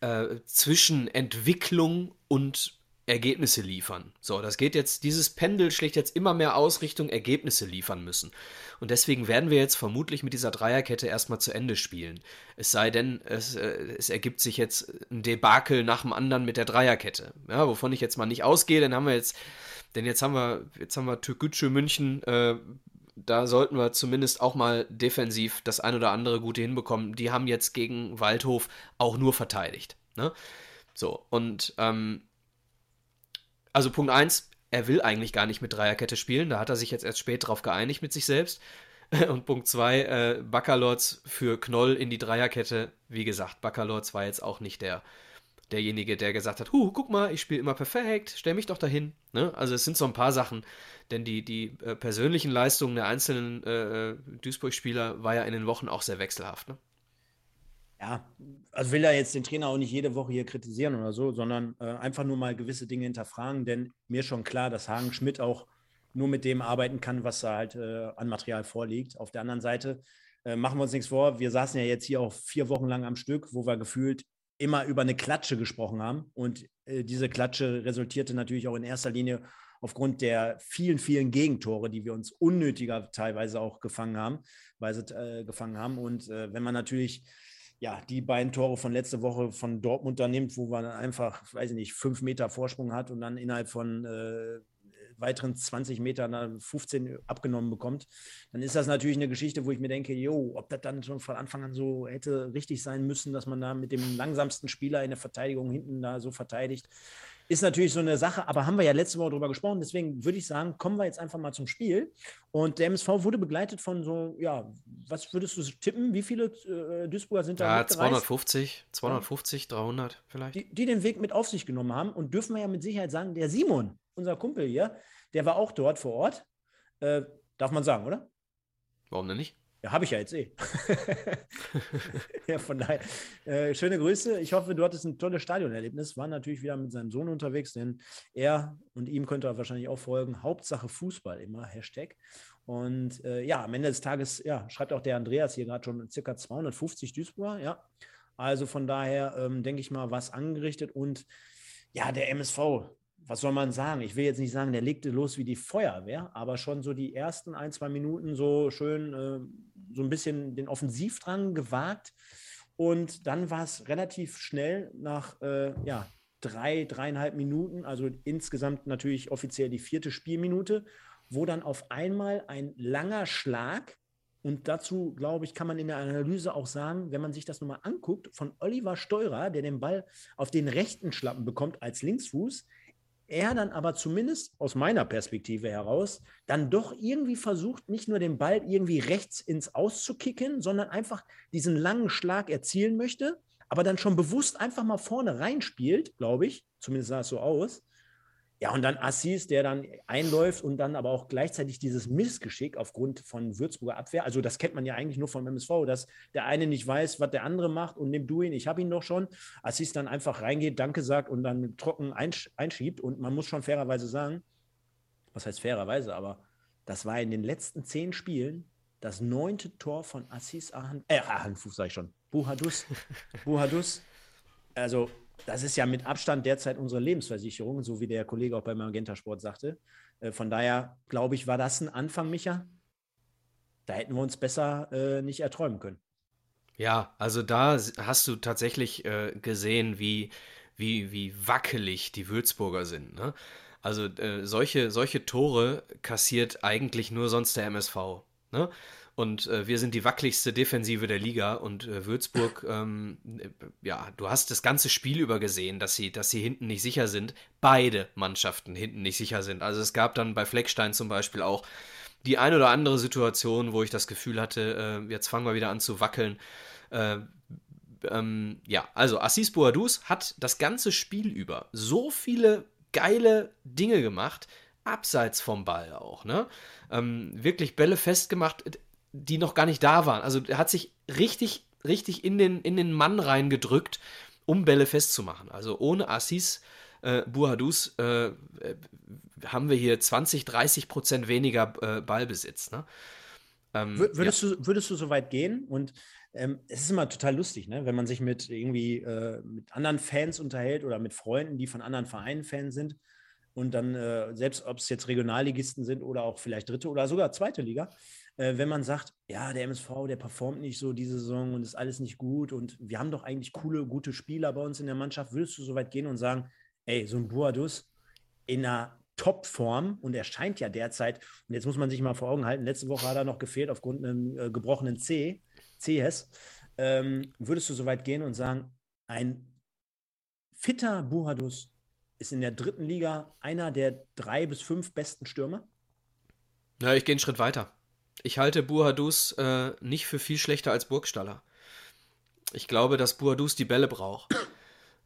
äh, zwischen Entwicklung und Ergebnisse liefern. So, das geht jetzt, dieses Pendel schlägt jetzt immer mehr aus Richtung Ergebnisse liefern müssen. Und deswegen werden wir jetzt vermutlich mit dieser Dreierkette erstmal zu Ende spielen. Es sei denn, es, äh, es ergibt sich jetzt ein Debakel nach dem anderen mit der Dreierkette. Ja, wovon ich jetzt mal nicht ausgehe, dann haben wir jetzt, denn jetzt haben wir, jetzt haben wir Türkgücü München, äh, da sollten wir zumindest auch mal defensiv das ein oder andere Gute hinbekommen. Die haben jetzt gegen Waldhof auch nur verteidigt. Ne? So, und ähm, also Punkt 1, er will eigentlich gar nicht mit Dreierkette spielen. Da hat er sich jetzt erst spät drauf geeinigt mit sich selbst. Und Punkt 2, äh, Baccalords für Knoll in die Dreierkette. Wie gesagt, Baccalords war jetzt auch nicht der, derjenige, der gesagt hat, huh, guck mal, ich spiele immer perfekt, stell mich doch dahin. Ne? Also es sind so ein paar Sachen, denn die, die äh, persönlichen Leistungen der einzelnen äh, äh Duisburg-Spieler war ja in den Wochen auch sehr wechselhaft. Ne? Ja, also will er jetzt den Trainer auch nicht jede Woche hier kritisieren oder so, sondern äh, einfach nur mal gewisse Dinge hinterfragen, denn mir ist schon klar, dass Hagen Schmidt auch nur mit dem arbeiten kann, was da halt äh, an Material vorliegt. Auf der anderen Seite äh, machen wir uns nichts vor, wir saßen ja jetzt hier auch vier Wochen lang am Stück, wo wir gefühlt immer über eine Klatsche gesprochen haben und äh, diese Klatsche resultierte natürlich auch in erster Linie aufgrund der vielen, vielen Gegentore, die wir uns unnötiger teilweise auch gefangen haben, weil äh, gefangen haben. Und äh, wenn man natürlich ja, die beiden Tore von letzte Woche von Dortmund da nimmt, wo man einfach, weiß ich nicht, fünf Meter Vorsprung hat und dann innerhalb von äh, weiteren 20 Metern 15 abgenommen bekommt, dann ist das natürlich eine Geschichte, wo ich mir denke, jo, ob das dann schon von Anfang an so hätte richtig sein müssen, dass man da mit dem langsamsten Spieler in der Verteidigung hinten da so verteidigt ist natürlich so eine Sache, aber haben wir ja letzte Woche drüber gesprochen. Deswegen würde ich sagen, kommen wir jetzt einfach mal zum Spiel. Und der MSV wurde begleitet von so, ja, was würdest du tippen? Wie viele äh, Duisburger sind da? Ja, 250, 250, 300 vielleicht. Die, die, den Weg mit auf sich genommen haben. Und dürfen wir ja mit Sicherheit sagen, der Simon, unser Kumpel hier, der war auch dort vor Ort. Äh, darf man sagen, oder? Warum denn nicht? Ja, habe ich ja jetzt eh. ja, von daher, äh, schöne Grüße. Ich hoffe, du hattest ein tolles Stadionerlebnis. War natürlich wieder mit seinem Sohn unterwegs, denn er und ihm könnte er wahrscheinlich auch folgen. Hauptsache Fußball immer, Hashtag. Und äh, ja, am Ende des Tages, ja, schreibt auch der Andreas hier gerade schon circa 250 Duisburger, ja. Also von daher ähm, denke ich mal, was angerichtet und ja, der MSV, was soll man sagen? Ich will jetzt nicht sagen, der legte los wie die Feuerwehr, aber schon so die ersten ein, zwei Minuten so schön, äh, so ein bisschen den Offensivdrang gewagt. Und dann war es relativ schnell nach äh, ja, drei, dreieinhalb Minuten, also insgesamt natürlich offiziell die vierte Spielminute, wo dann auf einmal ein langer Schlag und dazu, glaube ich, kann man in der Analyse auch sagen, wenn man sich das nochmal anguckt, von Oliver Steurer, der den Ball auf den rechten Schlappen bekommt als Linksfuß, er dann aber zumindest aus meiner Perspektive heraus dann doch irgendwie versucht, nicht nur den Ball irgendwie rechts ins Aus zu kicken, sondern einfach diesen langen Schlag erzielen möchte, aber dann schon bewusst einfach mal vorne reinspielt, glaube ich, zumindest sah es so aus. Ja, und dann Assis, der dann einläuft und dann aber auch gleichzeitig dieses Missgeschick aufgrund von Würzburger Abwehr. Also, das kennt man ja eigentlich nur vom MSV, dass der eine nicht weiß, was der andere macht und nimmt du ihn, ich habe ihn doch schon. Assis dann einfach reingeht, Danke sagt und dann trocken einsch einschiebt. Und man muss schon fairerweise sagen, was heißt fairerweise, aber das war in den letzten zehn Spielen das neunte Tor von Assis Ahan, äh, Ahanfuf, sag ich schon, Buhadus. Buhadus. Also, das ist ja mit Abstand derzeit unsere Lebensversicherung, so wie der Kollege auch beim Magenta Sport sagte. Äh, von daher, glaube ich, war das ein Anfang, Micha. Da hätten wir uns besser äh, nicht erträumen können. Ja, also da hast du tatsächlich äh, gesehen, wie, wie, wie wackelig die Würzburger sind. Ne? Also äh, solche, solche Tore kassiert eigentlich nur sonst der MSV. Ne? Und äh, wir sind die wackeligste Defensive der Liga und äh, Würzburg, ähm, äh, ja, du hast das ganze Spiel über gesehen, dass sie, dass sie hinten nicht sicher sind. Beide Mannschaften hinten nicht sicher sind. Also es gab dann bei Fleckstein zum Beispiel auch die ein oder andere Situation, wo ich das Gefühl hatte, äh, jetzt fangen wir wieder an zu wackeln. Äh, ähm, ja, also Assis Boadus hat das ganze Spiel über so viele geile Dinge gemacht, abseits vom Ball auch, ne? Ähm, wirklich Bälle festgemacht die noch gar nicht da waren. Also er hat sich richtig, richtig in den, in den Mann reingedrückt, um Bälle festzumachen. Also ohne Assis äh, Buhadus äh, haben wir hier 20, 30 Prozent weniger äh, Ballbesitz. Ne? Ähm, würdest, ja. du, würdest du so weit gehen? Und ähm, es ist immer total lustig, ne? wenn man sich mit irgendwie äh, mit anderen Fans unterhält oder mit Freunden, die von anderen Vereinen Fans sind. Und dann, äh, selbst ob es jetzt Regionalligisten sind oder auch vielleicht dritte oder sogar zweite Liga, äh, wenn man sagt, ja, der MSV, der performt nicht so diese Saison und ist alles nicht gut und wir haben doch eigentlich coole, gute Spieler bei uns in der Mannschaft, würdest du so weit gehen und sagen, ey, so ein Boadus in einer Topform und er scheint ja derzeit, und jetzt muss man sich mal vor Augen halten, letzte Woche hat er noch gefehlt aufgrund einem äh, gebrochenen C, CS, ähm, würdest du so weit gehen und sagen, ein fitter Buhadus ist in der dritten Liga einer der drei bis fünf besten Stürmer? Ja, ich gehe einen Schritt weiter. Ich halte Buhadus äh, nicht für viel schlechter als Burgstaller. Ich glaube, dass Buhadus die Bälle braucht.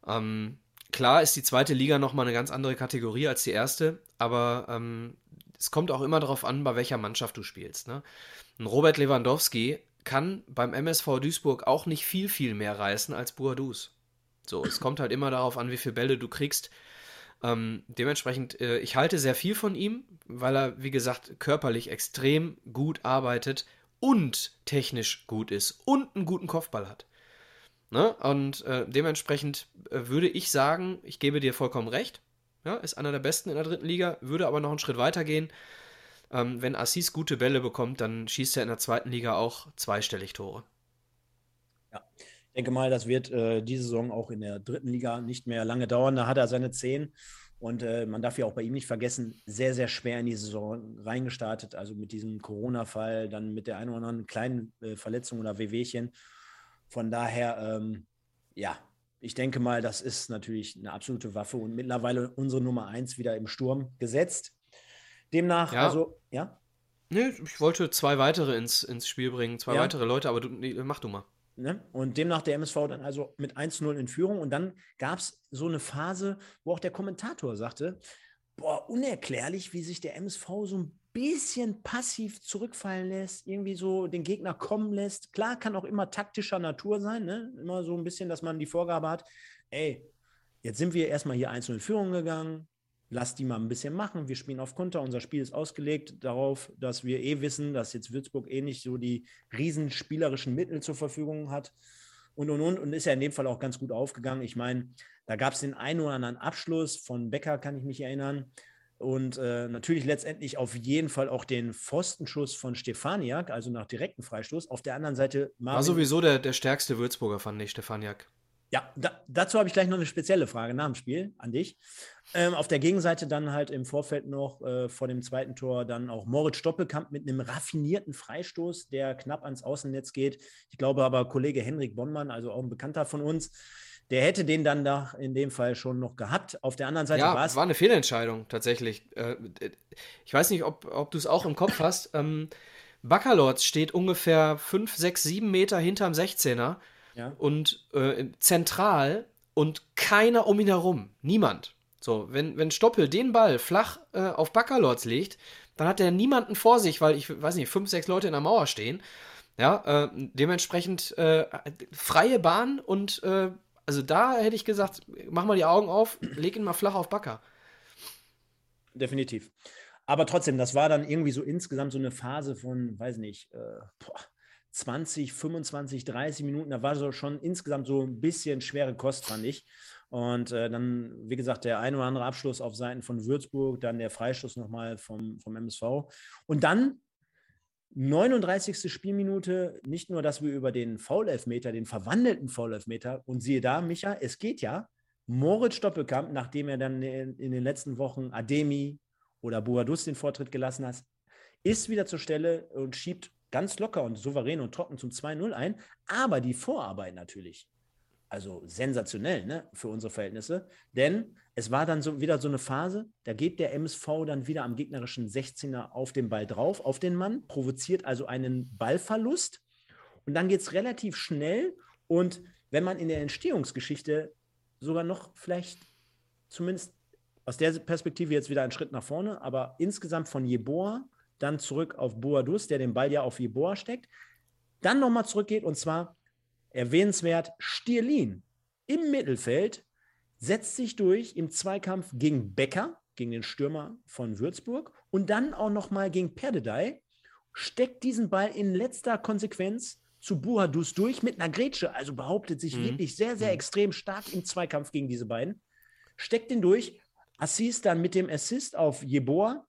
Ähm, klar ist die zweite Liga nochmal eine ganz andere Kategorie als die erste, aber ähm, es kommt auch immer darauf an, bei welcher Mannschaft du spielst. Ne? Ein Robert Lewandowski kann beim MSV Duisburg auch nicht viel, viel mehr reißen als Buhadus. So, es kommt halt immer darauf an, wie viele Bälle du kriegst. Ähm, dementsprechend, äh, ich halte sehr viel von ihm, weil er, wie gesagt, körperlich extrem gut arbeitet und technisch gut ist und einen guten Kopfball hat. Ne? Und äh, dementsprechend äh, würde ich sagen, ich gebe dir vollkommen recht, ja, ist einer der besten in der dritten Liga, würde aber noch einen Schritt weiter gehen. Ähm, wenn Assis gute Bälle bekommt, dann schießt er in der zweiten Liga auch zweistellig Tore. Ja, denke mal, das wird äh, diese Saison auch in der dritten Liga nicht mehr lange dauern. Da hat er seine zehn. Und äh, man darf ja auch bei ihm nicht vergessen, sehr, sehr schwer in die Saison reingestartet. Also mit diesem Corona-Fall, dann mit der einen oder anderen kleinen äh, Verletzung oder Wehwehchen. Von daher, ähm, ja, ich denke mal, das ist natürlich eine absolute Waffe und mittlerweile unsere Nummer eins wieder im Sturm gesetzt. Demnach, ja. also, ja? Nee, ich wollte zwei weitere ins, ins Spiel bringen, zwei ja. weitere Leute, aber du, nee, mach du mal. Ne? Und demnach der MSV dann also mit 1-0 in Führung. Und dann gab es so eine Phase, wo auch der Kommentator sagte, boah, unerklärlich, wie sich der MSV so ein bisschen passiv zurückfallen lässt, irgendwie so den Gegner kommen lässt. Klar, kann auch immer taktischer Natur sein, ne? immer so ein bisschen, dass man die Vorgabe hat, ey, jetzt sind wir erstmal hier 1-0 in Führung gegangen, lass die mal ein bisschen machen. Wir spielen auf Konter. Unser Spiel ist ausgelegt darauf, dass wir eh wissen, dass jetzt Würzburg eh nicht so die riesen spielerischen Mittel zur Verfügung hat. Und, und, und. Und ist ja in dem Fall auch ganz gut aufgegangen. Ich meine, da gab es den einen oder anderen Abschluss von Becker, kann ich mich erinnern. Und äh, natürlich letztendlich auf jeden Fall auch den Pfostenschuss von Stefaniak, also nach direktem Freistoß. Auf der anderen Seite Marvin, War sowieso der, der stärkste Würzburger, fand ich, Stefaniak. Ja, da, dazu habe ich gleich noch eine spezielle Frage nach dem Spiel an dich. Ähm, auf der Gegenseite dann halt im Vorfeld noch äh, vor dem zweiten Tor dann auch Moritz Stoppelkamp mit einem raffinierten Freistoß, der knapp ans Außennetz geht. Ich glaube aber Kollege Henrik Bonnmann, also auch ein Bekannter von uns, der hätte den dann da in dem Fall schon noch gehabt. Auf der anderen Seite ja, war es. war eine Fehlentscheidung tatsächlich. Äh, ich weiß nicht, ob, ob du es auch im Kopf hast. Ähm, Baccalords steht ungefähr 5, 6, 7 Meter hinterm 16er ja. und äh, zentral und keiner um ihn herum. Niemand. So, wenn, wenn Stoppel den Ball flach äh, auf Baccalords legt, dann hat er niemanden vor sich, weil ich weiß nicht, fünf, sechs Leute in der Mauer stehen. Ja, äh, dementsprechend äh, freie Bahn und äh, also da hätte ich gesagt, mach mal die Augen auf, leg ihn mal flach auf Backer. Definitiv. Aber trotzdem, das war dann irgendwie so insgesamt so eine Phase von, weiß nicht, äh, boah, 20, 25, 30 Minuten. Da war so schon insgesamt so ein bisschen schwere Kost, fand ich. Und äh, dann, wie gesagt, der ein oder andere Abschluss auf Seiten von Würzburg, dann der Freistoß nochmal vom, vom MSV. Und dann 39. Spielminute, nicht nur, dass wir über den Foul-Elfmeter, den verwandelten Foul-Elfmeter, und siehe da, Micha, es geht ja, Moritz Stoppelkamp, nachdem er dann in, in den letzten Wochen Ademi oder Boadus den Vortritt gelassen hat, ist wieder zur Stelle und schiebt ganz locker und souverän und trocken zum 2-0 ein. Aber die Vorarbeit natürlich also sensationell ne, für unsere Verhältnisse. Denn es war dann so wieder so eine Phase, da geht der MSV dann wieder am gegnerischen 16er auf den Ball drauf, auf den Mann, provoziert also einen Ballverlust. Und dann geht es relativ schnell. Und wenn man in der Entstehungsgeschichte sogar noch vielleicht zumindest aus der Perspektive jetzt wieder einen Schritt nach vorne, aber insgesamt von Jeboa dann zurück auf Boadus, der den Ball ja auf Jeboa steckt, dann nochmal zurückgeht und zwar Erwähnenswert, Stierlin im Mittelfeld setzt sich durch im Zweikampf gegen Becker, gegen den Stürmer von Würzburg und dann auch nochmal gegen Perdedei, steckt diesen Ball in letzter Konsequenz zu Buhadus durch mit einer Grätsche, also behauptet sich mhm. wirklich sehr, sehr mhm. extrem stark im Zweikampf gegen diese beiden, steckt ihn durch, Assis dann mit dem Assist auf Jeboa,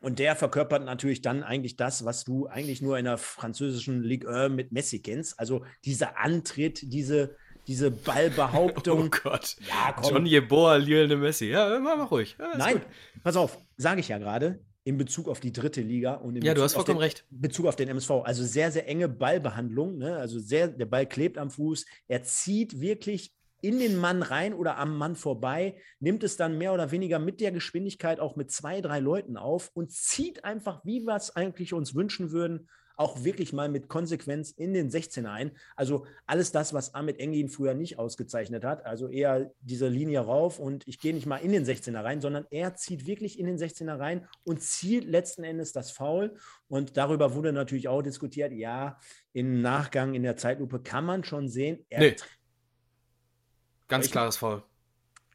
und der verkörpert natürlich dann eigentlich das, was du eigentlich nur in der französischen Ligue 1 mit Messi kennst. Also dieser Antritt, diese, diese Ballbehauptung. Oh Gott. Ja, komm. John Jeboa, Lionel Messi. Ja, mach mal ruhig. Ja, Nein, gut. pass auf, sage ich ja gerade, in Bezug auf die dritte Liga und in ja, Bezug du hast vollkommen den, recht. Bezug auf den MSV. Also sehr, sehr enge Ballbehandlung. Ne? Also sehr, der Ball klebt am Fuß. Er zieht wirklich in den Mann rein oder am Mann vorbei, nimmt es dann mehr oder weniger mit der Geschwindigkeit auch mit zwei, drei Leuten auf und zieht einfach, wie wir es eigentlich uns wünschen würden, auch wirklich mal mit Konsequenz in den 16er ein. Also alles das, was Ahmed Engin früher nicht ausgezeichnet hat. Also eher diese Linie rauf und ich gehe nicht mal in den 16er rein, sondern er zieht wirklich in den 16er rein und zielt letzten Endes das Foul. Und darüber wurde natürlich auch diskutiert, ja, im Nachgang in der Zeitlupe kann man schon sehen, er nee. Ganz ich, klares Foul.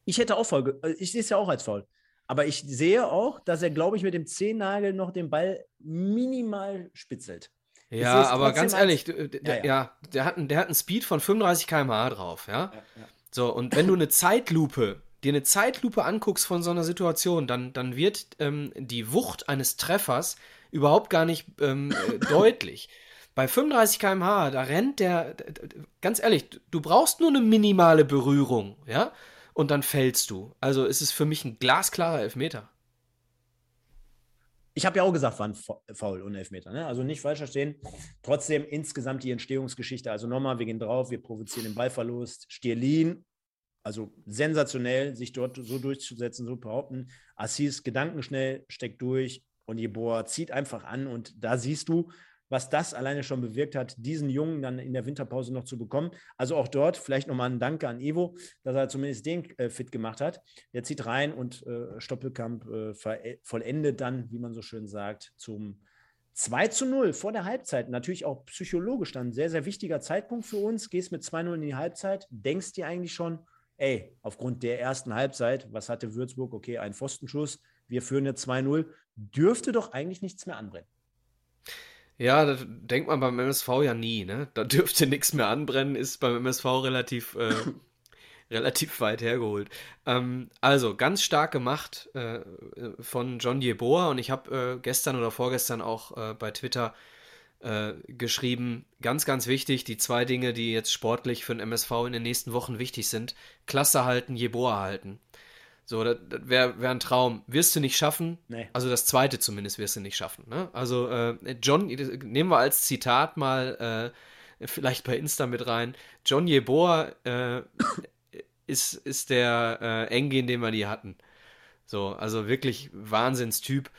Ich hätte auch Foul, äh, ich sehe es ja auch als Foul. Aber ich sehe auch, dass er, glaube ich, mit dem Zehennagel noch den Ball minimal spitzelt. Ja, aber ganz ehrlich, der, ja, ja. ja, der, hat, der hat einen Speed von 35 km/h drauf, ja? ja? So, und wenn du eine Zeitlupe, dir eine Zeitlupe anguckst von so einer Situation, dann, dann wird ähm, die Wucht eines Treffers überhaupt gar nicht ähm, äh, deutlich. Bei 35 km/h, da rennt der, ganz ehrlich, du brauchst nur eine minimale Berührung, ja, und dann fällst du. Also ist es für mich ein glasklarer Elfmeter. Ich habe ja auch gesagt, war ein Foul und Elfmeter. Ne? Also nicht falsch verstehen. Trotzdem insgesamt die Entstehungsgeschichte. Also nochmal, wir gehen drauf, wir provozieren den Ballverlust. Stierlin, also sensationell, sich dort so durchzusetzen, so behaupten. Assis gedankenschnell, steckt durch und Jeboa zieht einfach an. Und da siehst du, was das alleine schon bewirkt hat, diesen Jungen dann in der Winterpause noch zu bekommen. Also auch dort vielleicht nochmal ein Danke an Evo, dass er zumindest den äh, fit gemacht hat. Der zieht rein und äh, Stoppelkamp äh, vollendet dann, wie man so schön sagt, zum 2 zu 0 vor der Halbzeit. Natürlich auch psychologisch dann sehr, sehr wichtiger Zeitpunkt für uns. Gehst mit 2-0 in die Halbzeit, denkst dir eigentlich schon, ey, aufgrund der ersten Halbzeit, was hatte Würzburg? Okay, ein Pfostenschuss, wir führen jetzt 2-0, dürfte doch eigentlich nichts mehr anbrennen. Ja, das denkt man beim MSV ja nie, ne? Da dürfte nichts mehr anbrennen, ist beim MSV relativ, äh, relativ weit hergeholt. Ähm, also, ganz stark gemacht äh, von John Jeboa und ich habe äh, gestern oder vorgestern auch äh, bei Twitter äh, geschrieben, ganz, ganz wichtig, die zwei Dinge, die jetzt sportlich für den MSV in den nächsten Wochen wichtig sind, Klasse halten, Jeboa halten. So, das, das wäre wär ein Traum. Wirst du nicht schaffen. Nee. Also das zweite zumindest wirst du nicht schaffen. Ne? Also äh, John, nehmen wir als Zitat mal äh, vielleicht bei Insta mit rein. John Jeboa äh, ist, ist der äh, Engin, den wir nie hatten. So, also wirklich Wahnsinnstyp.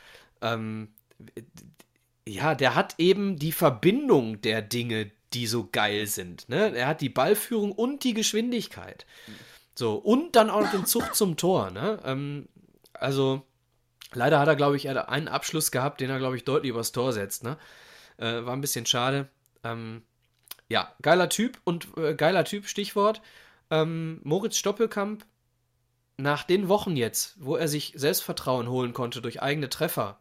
Ähm, ja, der hat eben die Verbindung der Dinge, die so geil sind. Ne? Er hat die Ballführung und die Geschwindigkeit. Mhm. So, und dann auch noch den Zug zum Tor, ne? Ähm, also, leider hat er, glaube ich, einen Abschluss gehabt, den er, glaube ich, deutlich übers Tor setzt, ne? Äh, war ein bisschen schade. Ähm, ja, geiler Typ und äh, geiler Typ, Stichwort. Ähm, Moritz Stoppelkamp, nach den Wochen jetzt, wo er sich Selbstvertrauen holen konnte durch eigene Treffer,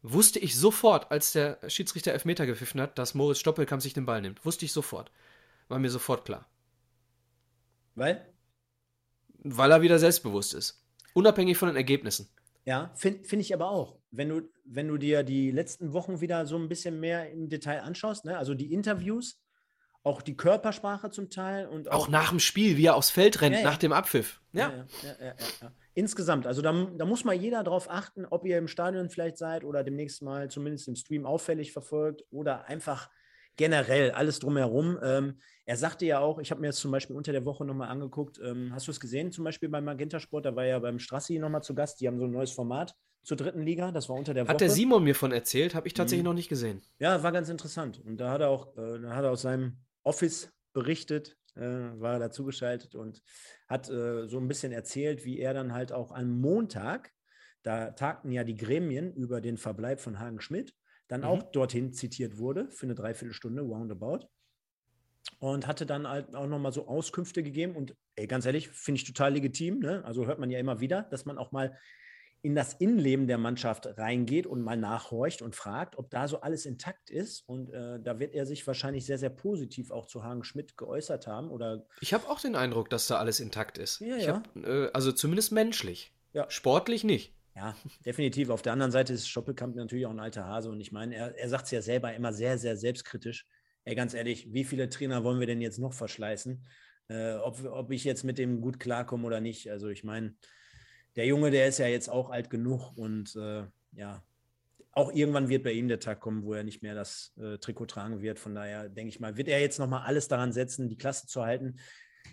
wusste ich sofort, als der Schiedsrichter Elfmeter gepfiffen hat, dass Moritz Stoppelkamp sich den Ball nimmt. Wusste ich sofort. War mir sofort klar. Weil? Weil er wieder selbstbewusst ist. Unabhängig von den Ergebnissen. Ja, finde find ich aber auch. Wenn du, wenn du dir die letzten Wochen wieder so ein bisschen mehr im Detail anschaust, ne? also die Interviews, auch die Körpersprache zum Teil und auch, auch nach dem Spiel, wie er aufs Feld rennt, ja, nach dem Abpfiff. Ja. Ja, ja. Insgesamt, also da, da, muss mal jeder darauf achten, ob ihr im Stadion vielleicht seid oder demnächst mal zumindest im Stream auffällig verfolgt oder einfach generell alles drumherum. Ähm, er sagte ja auch, ich habe mir jetzt zum Beispiel unter der Woche nochmal angeguckt, ähm, hast du es gesehen, zum Beispiel beim Magenta Sport, da war ja beim Strassi nochmal zu Gast, die haben so ein neues Format zur dritten Liga, das war unter der Woche. Hat der Simon mir von erzählt, habe ich tatsächlich mhm. noch nicht gesehen. Ja, war ganz interessant und da hat er auch, äh, da hat er aus seinem Office berichtet, äh, war dazugeschaltet und hat äh, so ein bisschen erzählt, wie er dann halt auch am Montag, da tagten ja die Gremien über den Verbleib von Hagen Schmidt, dann mhm. auch dorthin zitiert wurde für eine Dreiviertelstunde, roundabout. Und hatte dann halt auch nochmal so Auskünfte gegeben. Und ey, ganz ehrlich, finde ich total legitim. Ne? Also hört man ja immer wieder, dass man auch mal in das Innenleben der Mannschaft reingeht und mal nachhorcht und fragt, ob da so alles intakt ist. Und äh, da wird er sich wahrscheinlich sehr, sehr positiv auch zu Hagen Schmidt geäußert haben. Oder ich habe auch den Eindruck, dass da alles intakt ist. Ja, ja. Hab, äh, also zumindest menschlich. Ja. Sportlich nicht. Ja, definitiv. Auf der anderen Seite ist Stoppelkamp natürlich auch ein alter Hase. Und ich meine, er, er sagt es ja selber immer sehr, sehr selbstkritisch. Ey, ganz ehrlich, wie viele Trainer wollen wir denn jetzt noch verschleißen? Äh, ob, ob ich jetzt mit dem gut klarkomme oder nicht. Also ich meine, der Junge, der ist ja jetzt auch alt genug und äh, ja, auch irgendwann wird bei ihm der Tag kommen, wo er nicht mehr das äh, Trikot tragen wird. Von daher denke ich mal, wird er jetzt nochmal alles daran setzen, die Klasse zu halten.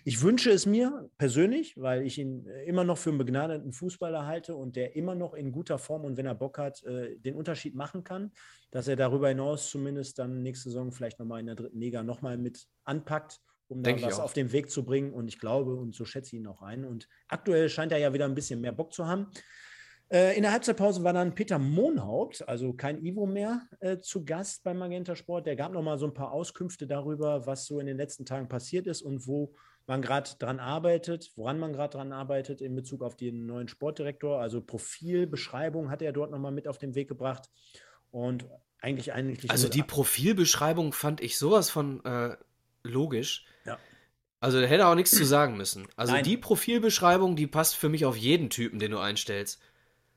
Ich wünsche es mir persönlich, weil ich ihn immer noch für einen begnadeten Fußballer halte und der immer noch in guter Form und wenn er Bock hat, äh, den Unterschied machen kann, dass er darüber hinaus zumindest dann nächste Saison vielleicht nochmal in der dritten Liga nochmal mit anpackt um da was auf den Weg zu bringen. Und ich glaube, und so schätze ich ihn auch ein. Und aktuell scheint er ja wieder ein bisschen mehr Bock zu haben. Äh, in der Halbzeitpause war dann Peter Mohnhaupt, also kein Ivo mehr, äh, zu Gast beim Magenta Sport. Der gab nochmal so ein paar Auskünfte darüber, was so in den letzten Tagen passiert ist und wo man gerade dran arbeitet, woran man gerade dran arbeitet in Bezug auf den neuen Sportdirektor. Also Profilbeschreibung hat er dort nochmal mit auf den Weg gebracht. Und eigentlich eigentlich. Also die Profilbeschreibung fand ich sowas von äh, logisch. Ja. Also da hätte er auch nichts zu sagen müssen. Also Nein. die Profilbeschreibung, die passt für mich auf jeden Typen, den du einstellst.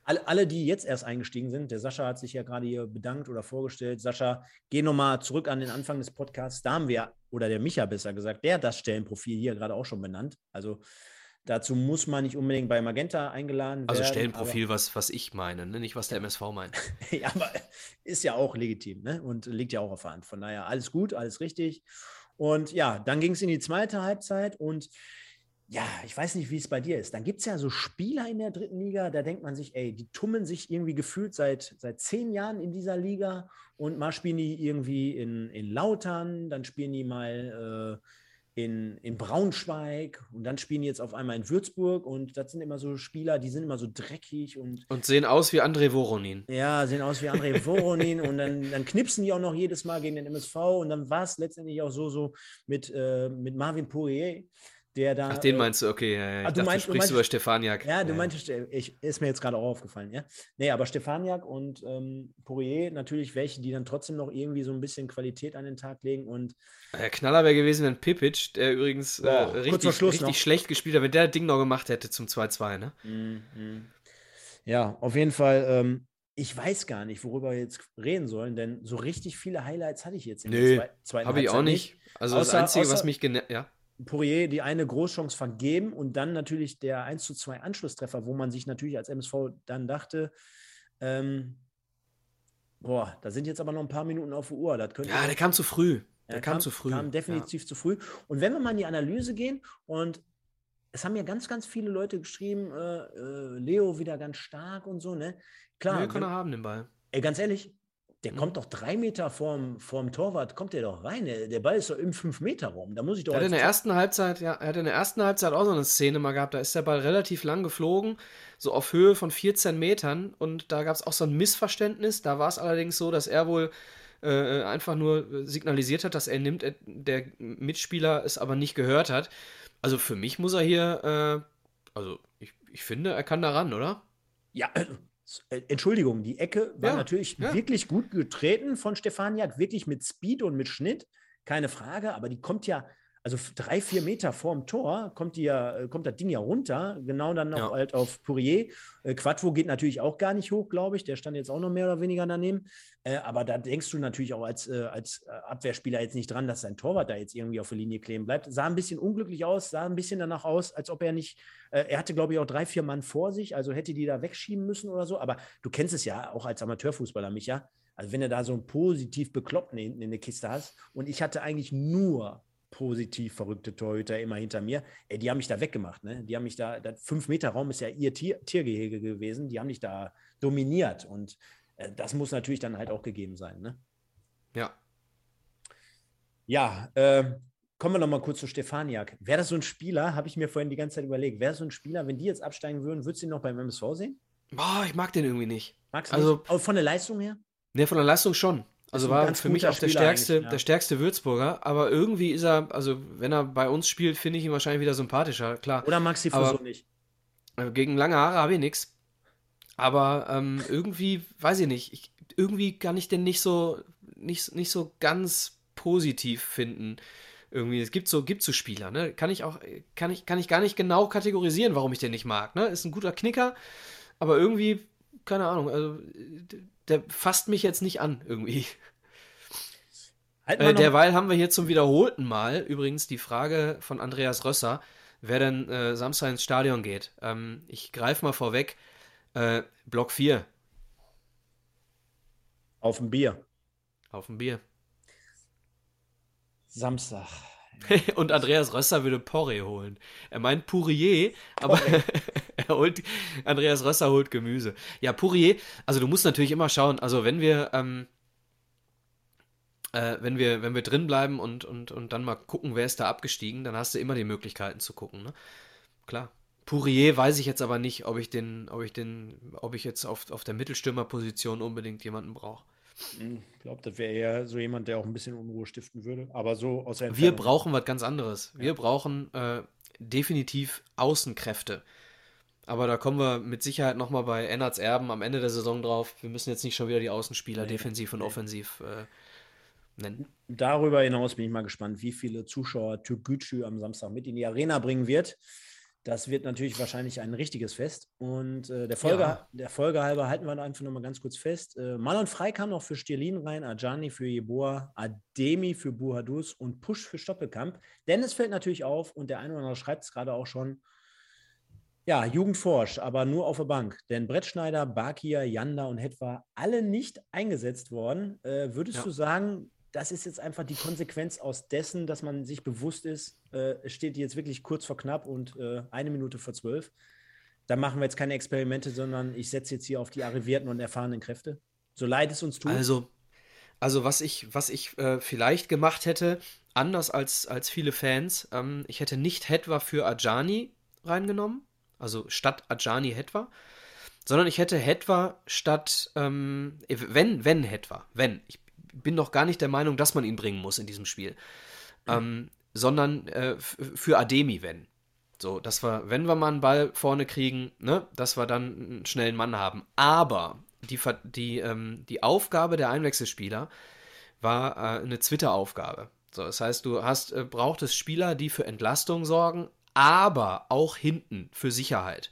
Alle, alle, die jetzt erst eingestiegen sind, der Sascha hat sich ja gerade hier bedankt oder vorgestellt. Sascha, geh nochmal zurück an den Anfang des Podcasts. Da haben wir, oder der Micha besser gesagt, der hat das Stellenprofil hier gerade auch schon benannt. Also dazu muss man nicht unbedingt bei Magenta eingeladen also werden. Also Stellenprofil, was, was ich meine, ne? nicht was der MSV meint. ja, aber ist ja auch legitim ne? und liegt ja auch auf der Hand. Von daher alles gut, alles richtig. Und ja, dann ging es in die zweite Halbzeit und ja, ich weiß nicht, wie es bei dir ist. Dann gibt es ja so Spieler in der dritten Liga, da denkt man sich, ey, die tummeln sich irgendwie gefühlt seit, seit zehn Jahren in dieser Liga und mal spielen die irgendwie in, in Lautern, dann spielen die mal äh, in, in Braunschweig und dann spielen die jetzt auf einmal in Würzburg und das sind immer so Spieler, die sind immer so dreckig und. Und sehen aus wie André Voronin. Ja, sehen aus wie André Voronin und dann, dann knipsen die auch noch jedes Mal gegen den MSV und dann war es letztendlich auch so, so mit, äh, mit Marvin Poirier der da. Ach, den äh, meinst du, okay. Ja, ja. Ah, du, dachte, meinst, du sprichst du über Stefaniak. Ja, du ja. meintest, ich, ist mir jetzt gerade auch aufgefallen, ja. Nee, aber Stefaniak und ähm, Poirier natürlich welche, die dann trotzdem noch irgendwie so ein bisschen Qualität an den Tag legen und. Der Knaller wäre gewesen, wenn Pipic, der übrigens äh, richtig, richtig schlecht gespielt hat, wenn der Ding noch gemacht hätte zum 2-2, ne? Mm. Ja, auf jeden Fall. Ähm, ich weiß gar nicht, worüber wir jetzt reden sollen, denn so richtig viele Highlights hatte ich jetzt in Nö, der zweiten Habe ich auch nicht. Also außer, das Einzige, außer, was mich genervt, ja. Poirier die eine Großchance vergeben und dann natürlich der 1 zu 2 Anschlusstreffer, wo man sich natürlich als MSV dann dachte, ähm, boah, da sind jetzt aber noch ein paar Minuten auf der Uhr. Das könnte ja, der kam zu früh. Der kam, kam, zu früh. kam definitiv ja. zu früh. Und wenn wir mal in die Analyse gehen und es haben ja ganz, ganz viele Leute geschrieben, äh, äh, Leo wieder ganz stark und so, ne? Klar. Nee, kann er haben den Ball. Ey, ganz ehrlich, der mhm. kommt doch drei Meter vorm, vorm Torwart, kommt der doch rein. Der Ball ist doch im Fünf-Meter-Raum. Da muss ich doch. Er hat in der ersten Halbzeit, ja, er hat in der ersten Halbzeit auch so eine Szene mal gehabt. Da ist der Ball relativ lang geflogen, so auf Höhe von 14 Metern. Und da gab es auch so ein Missverständnis. Da war es allerdings so, dass er wohl äh, einfach nur signalisiert hat, dass er nimmt, äh, der Mitspieler es aber nicht gehört hat. Also für mich muss er hier, äh, also ich, ich finde, er kann da ran, oder? Ja, äh, Entschuldigung, die Ecke war ja, natürlich ja. wirklich gut getreten von Stefaniak, wirklich mit Speed und mit Schnitt, keine Frage, aber die kommt ja, also drei, vier Meter vorm Tor kommt, die ja, äh, kommt das Ding ja runter, genau dann noch ja. halt auf Pourier. Äh, Quattro geht natürlich auch gar nicht hoch, glaube ich, der stand jetzt auch noch mehr oder weniger daneben. Äh, aber da denkst du natürlich auch als, äh, als Abwehrspieler jetzt nicht dran, dass dein Torwart da jetzt irgendwie auf der Linie kleben bleibt. Sah ein bisschen unglücklich aus, sah ein bisschen danach aus, als ob er nicht, äh, er hatte glaube ich auch drei, vier Mann vor sich, also hätte die da wegschieben müssen oder so. Aber du kennst es ja auch als Amateurfußballer, Micha. Also wenn du da so einen positiv Bekloppten hinten in der Kiste hast und ich hatte eigentlich nur positiv verrückte Torhüter immer hinter mir. Ey, die haben mich da weggemacht. Ne? Die haben mich da, der 5-Meter-Raum ist ja ihr Tier, Tiergehege gewesen. Die haben mich da dominiert. Und äh, das muss natürlich dann halt auch gegeben sein. Ne? Ja. Ja, äh, kommen wir noch mal kurz zu Stefaniak. Wäre das so ein Spieler, habe ich mir vorhin die ganze Zeit überlegt, wäre so ein Spieler, wenn die jetzt absteigen würden, würdest du ihn noch beim MSV sehen? Boah, ich mag den irgendwie nicht. Magst du also, nicht? von der Leistung her? Ne, von der Leistung schon. Also war für mich auch der stärkste, ja. der stärkste Würzburger, aber irgendwie ist er, also wenn er bei uns spielt, finde ich ihn wahrscheinlich wieder sympathischer, klar. Oder Maxi Fuso nicht. Äh, gegen lange Haare habe ich nichts. Aber ähm, irgendwie, weiß ich nicht, ich, irgendwie kann ich den nicht so, nicht, nicht so ganz positiv finden. Irgendwie, es gibt so, gibt so Spieler, ne? Kann ich auch, kann ich, kann ich gar nicht genau kategorisieren, warum ich den nicht mag, ne? Ist ein guter Knicker, aber irgendwie, keine Ahnung, also der fasst mich jetzt nicht an, irgendwie. Halt äh, derweil haben wir hier zum wiederholten Mal übrigens die Frage von Andreas Rösser, wer denn äh, Samstag ins Stadion geht. Ähm, ich greife mal vorweg. Äh, Block 4. Auf dem Bier. Auf dem Bier. Samstag. Und Andreas Rösser würde Porree holen. Er meint Pourier, aber er holt, Andreas Rösser holt Gemüse. Ja, Pourier, also du musst natürlich immer schauen, also wenn wir, ähm, äh, wenn wir, wenn wir drin bleiben und, und, und dann mal gucken, wer ist da abgestiegen, dann hast du immer die Möglichkeiten zu gucken, ne? Klar. Pourier weiß ich jetzt aber nicht, ob ich den, ob ich den, ob ich jetzt auf, auf der Mittelstürmerposition unbedingt jemanden brauche. Hm, ich glaube, das wäre eher so jemand, der auch ein bisschen Unruhe stiften würde. Aber so aus der Wir brauchen was ganz anderes. Wir ja. brauchen äh, definitiv Außenkräfte. Aber da kommen wir mit Sicherheit nochmal bei Ennards Erben am Ende der Saison drauf. Wir müssen jetzt nicht schon wieder die Außenspieler nee, defensiv und nee. offensiv äh, nennen. Darüber hinaus bin ich mal gespannt, wie viele Zuschauer Türkgücü am Samstag mit in die Arena bringen wird. Das wird natürlich wahrscheinlich ein richtiges Fest. Und äh, der, Folge, ja. der Folge halber halten wir einfach nochmal ganz kurz fest. Äh, Marlon Frei kam noch für Stirlin rein, Ajani für Jeboa, Ademi für Buhadus und Push für Stoppelkamp. Denn es fällt natürlich auf, und der eine oder andere schreibt es gerade auch schon, ja, Jugendforsch, aber nur auf der Bank. Denn Brettschneider, Bakir, Janda und Hetwa alle nicht eingesetzt worden. Äh, würdest ja. du sagen, das ist jetzt einfach die Konsequenz aus dessen, dass man sich bewusst ist, äh, es steht jetzt wirklich kurz vor knapp und äh, eine Minute vor zwölf. Da machen wir jetzt keine Experimente, sondern ich setze jetzt hier auf die arrivierten und erfahrenen Kräfte. So leid es uns tut. Also, also was ich, was ich äh, vielleicht gemacht hätte, anders als, als viele Fans, ähm, ich hätte nicht Hetwa für Ajani reingenommen, also statt Ajani Hetwa, sondern ich hätte Hetwa statt, ähm, wenn, wenn Hetwa, wenn, ich bin noch gar nicht der Meinung, dass man ihn bringen muss in diesem Spiel. Ähm, sondern äh, für Ademi, wenn. So, dass wir, wenn wir mal einen Ball vorne kriegen, ne, dass wir dann einen schnellen Mann haben. Aber die, die, ähm, die Aufgabe der Einwechselspieler war äh, eine Twitter-Aufgabe. So, das heißt, du hast, äh, brauchtest Spieler, die für Entlastung sorgen, aber auch hinten für Sicherheit.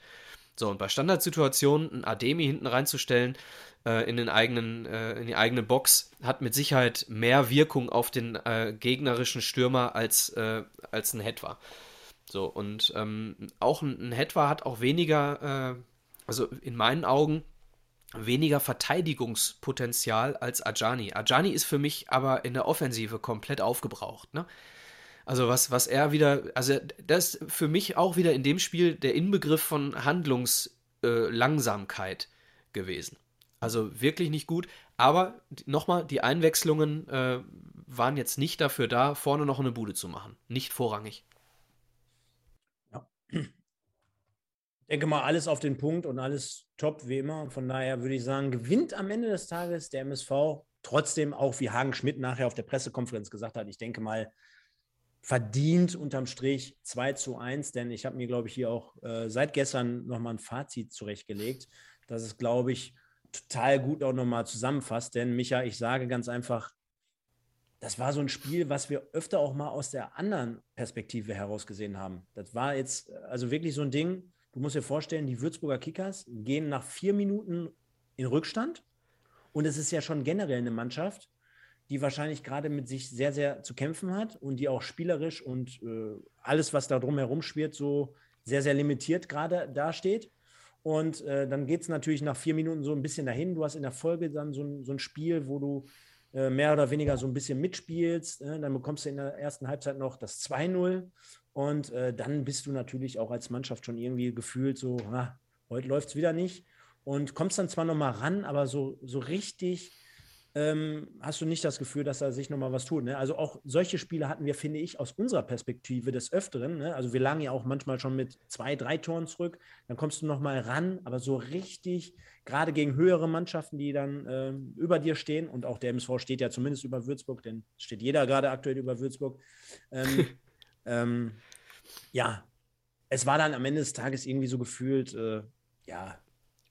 So, und bei Standardsituationen einen Ademi hinten reinzustellen, äh, in, den eigenen, äh, in die eigene Box hat mit Sicherheit mehr Wirkung auf den äh, gegnerischen Stürmer als, äh, als ein Hetwa. So, und ähm, auch ein, ein Hetwa hat auch weniger, äh, also in meinen Augen, weniger Verteidigungspotenzial als Ajani. Ajani ist für mich aber in der Offensive komplett aufgebraucht. Ne? Also was, was er wieder, also das ist für mich auch wieder in dem Spiel der Inbegriff von Handlungslangsamkeit gewesen. Also wirklich nicht gut. Aber nochmal, die Einwechslungen äh, waren jetzt nicht dafür da, vorne noch eine Bude zu machen. Nicht vorrangig. Ja. Ich denke mal, alles auf den Punkt und alles top wie immer. Von daher würde ich sagen, gewinnt am Ende des Tages der MSV trotzdem auch, wie Hagen Schmidt nachher auf der Pressekonferenz gesagt hat, ich denke mal, verdient unterm Strich 2 zu 1, denn ich habe mir, glaube ich, hier auch äh, seit gestern nochmal ein Fazit zurechtgelegt, dass es, glaube ich, total gut auch nochmal zusammenfasst. Denn, Micha, ich sage ganz einfach, das war so ein Spiel, was wir öfter auch mal aus der anderen Perspektive herausgesehen haben. Das war jetzt also wirklich so ein Ding, du musst dir vorstellen, die Würzburger Kickers gehen nach vier Minuten in Rückstand. Und es ist ja schon generell eine Mannschaft, die wahrscheinlich gerade mit sich sehr, sehr zu kämpfen hat und die auch spielerisch und äh, alles, was da drumherum schwirrt, so sehr, sehr limitiert gerade dasteht. Und äh, dann geht es natürlich nach vier Minuten so ein bisschen dahin. Du hast in der Folge dann so ein, so ein Spiel, wo du äh, mehr oder weniger so ein bisschen mitspielst. Ne? Dann bekommst du in der ersten Halbzeit noch das 2-0. Und äh, dann bist du natürlich auch als Mannschaft schon irgendwie gefühlt so, ah, heute läuft es wieder nicht. Und kommst dann zwar nochmal ran, aber so, so richtig ähm, hast du nicht das Gefühl, dass da sich nochmal was tut. Ne? Also auch solche Spiele hatten wir, finde ich, aus unserer Perspektive des Öfteren. Ne? Also wir lagen ja auch manchmal schon mit zwei, drei Toren zurück. Dann kommst du nochmal ran, aber so richtig, gerade gegen höhere Mannschaften, die dann äh, über dir stehen, und auch der MSV steht ja zumindest über Würzburg, denn steht jeder gerade aktuell über Würzburg. Ähm, ähm, ja, es war dann am Ende des Tages irgendwie so gefühlt, äh, ja,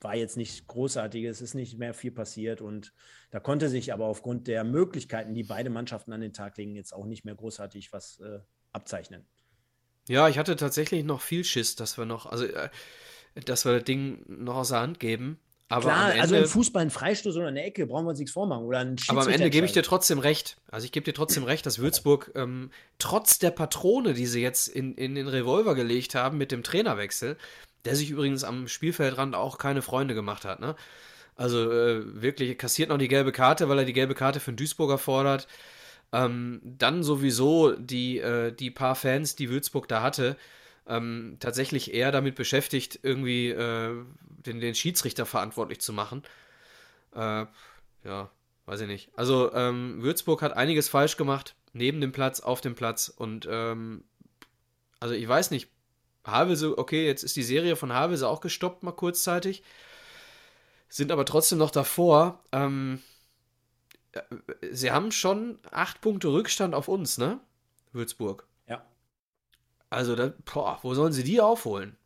war jetzt nicht großartig, es ist nicht mehr viel passiert und da konnte sich aber aufgrund der Möglichkeiten, die beide Mannschaften an den Tag legen, jetzt auch nicht mehr großartig was äh, abzeichnen. Ja, ich hatte tatsächlich noch viel Schiss, dass wir noch, also äh, dass wir das Ding noch aus der Hand geben. Aber Klar, Ende, also im Fußball ein Freistoß oder eine Ecke brauchen wir uns nichts vormachen. Oder ein aber am Ende gebe ich dir trotzdem recht. Also ich gebe dir trotzdem recht, dass Würzburg ähm, trotz der Patrone, die sie jetzt in, in den Revolver gelegt haben mit dem Trainerwechsel, der sich übrigens am Spielfeldrand auch keine Freunde gemacht hat. Ne? Also äh, wirklich kassiert noch die gelbe Karte, weil er die gelbe Karte für den Duisburger fordert. Ähm, dann sowieso die, äh, die paar Fans, die Würzburg da hatte, ähm, tatsächlich eher damit beschäftigt, irgendwie äh, den, den Schiedsrichter verantwortlich zu machen. Äh, ja, weiß ich nicht. Also ähm, Würzburg hat einiges falsch gemacht, neben dem Platz, auf dem Platz. Und ähm, also ich weiß nicht, Havelse, okay, jetzt ist die Serie von Havelse auch gestoppt, mal kurzzeitig. Sind aber trotzdem noch davor. Ähm, äh, sie haben schon acht Punkte Rückstand auf uns, ne? Würzburg. Ja. Also, da, boah, wo sollen sie die aufholen?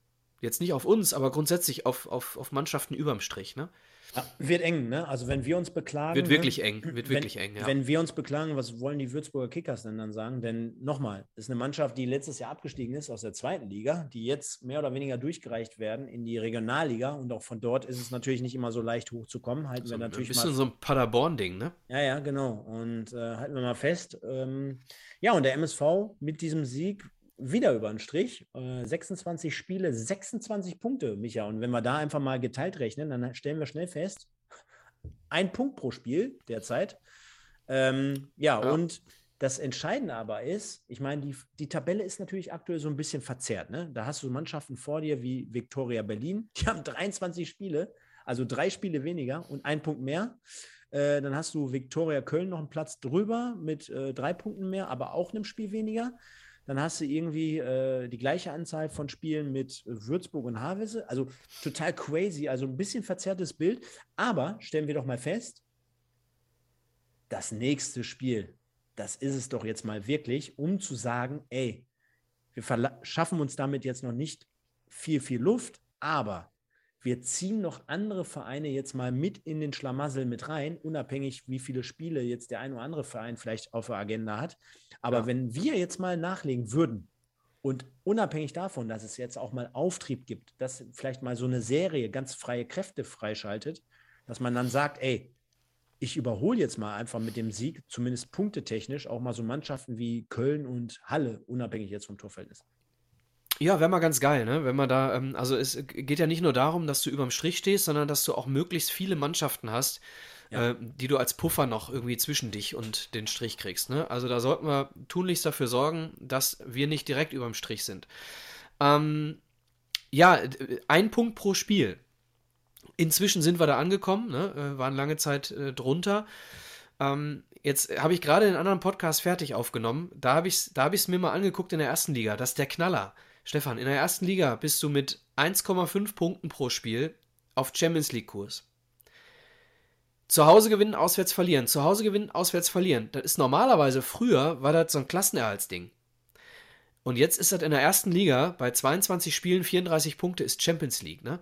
Jetzt nicht auf uns, aber grundsätzlich auf, auf, auf Mannschaften überm Strich, ne? Ja, wird eng, ne? Also wenn wir uns beklagen. Wird wirklich ne? eng, wird wirklich wenn, eng, ja. Wenn wir uns beklagen, was wollen die Würzburger Kickers denn dann sagen? Denn nochmal, ist eine Mannschaft, die letztes Jahr abgestiegen ist aus der zweiten Liga, die jetzt mehr oder weniger durchgereicht werden in die Regionalliga und auch von dort ist es natürlich nicht immer so leicht hochzukommen. Halten so, wir natürlich ein bisschen mal, so ein Paderborn-Ding, ne? Ja, ja, genau. Und äh, halten wir mal fest. Ähm, ja, und der MSV mit diesem Sieg wieder über den Strich. Äh, 26 Spiele, 26 Punkte, Micha. Und wenn wir da einfach mal geteilt rechnen, dann stellen wir schnell fest, ein Punkt pro Spiel derzeit. Ähm, ja, ja, und das Entscheidende aber ist, ich meine, die, die Tabelle ist natürlich aktuell so ein bisschen verzerrt. Ne? Da hast du Mannschaften vor dir wie Viktoria Berlin, die haben 23 Spiele, also drei Spiele weniger und ein Punkt mehr. Äh, dann hast du Viktoria Köln noch einen Platz drüber mit äh, drei Punkten mehr, aber auch einem Spiel weniger. Dann hast du irgendwie äh, die gleiche Anzahl von Spielen mit Würzburg und Havelse. Also total crazy, also ein bisschen verzerrtes Bild. Aber stellen wir doch mal fest, das nächste Spiel, das ist es doch jetzt mal wirklich, um zu sagen, ey, wir schaffen uns damit jetzt noch nicht viel, viel Luft, aber wir ziehen noch andere Vereine jetzt mal mit in den Schlamassel mit rein, unabhängig, wie viele Spiele jetzt der ein oder andere Verein vielleicht auf der Agenda hat. Aber ja. wenn wir jetzt mal nachlegen würden und unabhängig davon, dass es jetzt auch mal Auftrieb gibt, dass vielleicht mal so eine Serie ganz freie Kräfte freischaltet, dass man dann sagt, ey, ich überhole jetzt mal einfach mit dem Sieg, zumindest punktetechnisch, auch mal so Mannschaften wie Köln und Halle, unabhängig jetzt vom Torverhältnis. Ja, wäre mal ganz geil, ne? Wenn man da, ähm, also es geht ja nicht nur darum, dass du überm Strich stehst, sondern dass du auch möglichst viele Mannschaften hast, ja. äh, die du als Puffer noch irgendwie zwischen dich und den Strich kriegst. Ne? Also da sollten wir tunlichst dafür sorgen, dass wir nicht direkt überm Strich sind. Ähm, ja, ein Punkt pro Spiel. Inzwischen sind wir da angekommen, ne? Äh, waren lange Zeit äh, drunter. Ähm, jetzt habe ich gerade einen anderen Podcast fertig aufgenommen. Da habe ich es hab mir mal angeguckt in der ersten Liga. Das ist der Knaller. Stefan, in der ersten Liga bist du mit 1,5 Punkten pro Spiel auf Champions League-Kurs. Zu Hause gewinnen, auswärts verlieren. Zu Hause gewinnen, auswärts verlieren. Das ist normalerweise früher, war das so ein Klassenerhaltsding. Und jetzt ist das in der ersten Liga bei 22 Spielen 34 Punkte ist Champions League. Ne?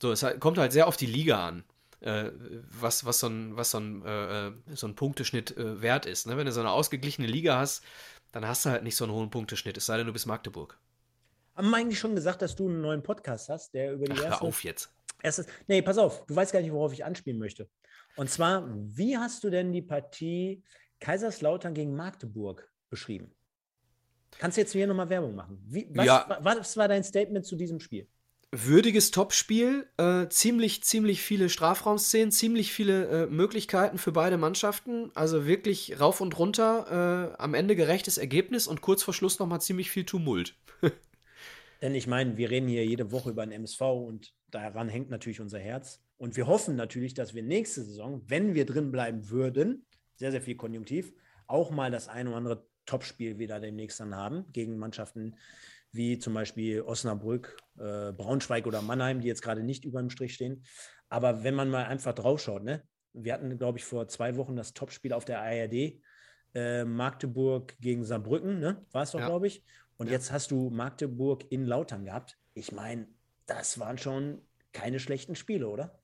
So, es kommt halt sehr auf die Liga an, äh, was, was so ein, was so ein, äh, äh, so ein Punkteschnitt äh, wert ist. Ne? Wenn du so eine ausgeglichene Liga hast, dann hast du halt nicht so einen hohen Punkteschnitt, es sei denn, du bist Magdeburg. Haben wir eigentlich schon gesagt, dass du einen neuen Podcast hast, der über die Ach, erste. Hör auf jetzt. Erstes, nee, pass auf, du weißt gar nicht, worauf ich anspielen möchte. Und zwar, wie hast du denn die Partie Kaiserslautern gegen Magdeburg beschrieben? Kannst du jetzt hier nochmal Werbung machen? Wie, was, ja. was war dein Statement zu diesem Spiel? würdiges Topspiel, äh, ziemlich, ziemlich viele Strafraumszenen, ziemlich viele äh, Möglichkeiten für beide Mannschaften. Also wirklich rauf und runter, äh, am Ende gerechtes Ergebnis und kurz vor Schluss nochmal ziemlich viel Tumult. Denn ich meine, wir reden hier jede Woche über den MSV und daran hängt natürlich unser Herz. Und wir hoffen natürlich, dass wir nächste Saison, wenn wir drin bleiben würden, sehr, sehr viel Konjunktiv, auch mal das ein oder andere Topspiel wieder demnächst dann haben gegen Mannschaften, wie zum Beispiel Osnabrück, äh, Braunschweig oder Mannheim, die jetzt gerade nicht über dem Strich stehen. Aber wenn man mal einfach draufschaut, ne? wir hatten, glaube ich, vor zwei Wochen das Topspiel auf der ARD, äh, Magdeburg gegen Saarbrücken, ne? war es doch, ja. glaube ich. Und ja. jetzt hast du Magdeburg in Lautern gehabt. Ich meine, das waren schon keine schlechten Spiele, oder?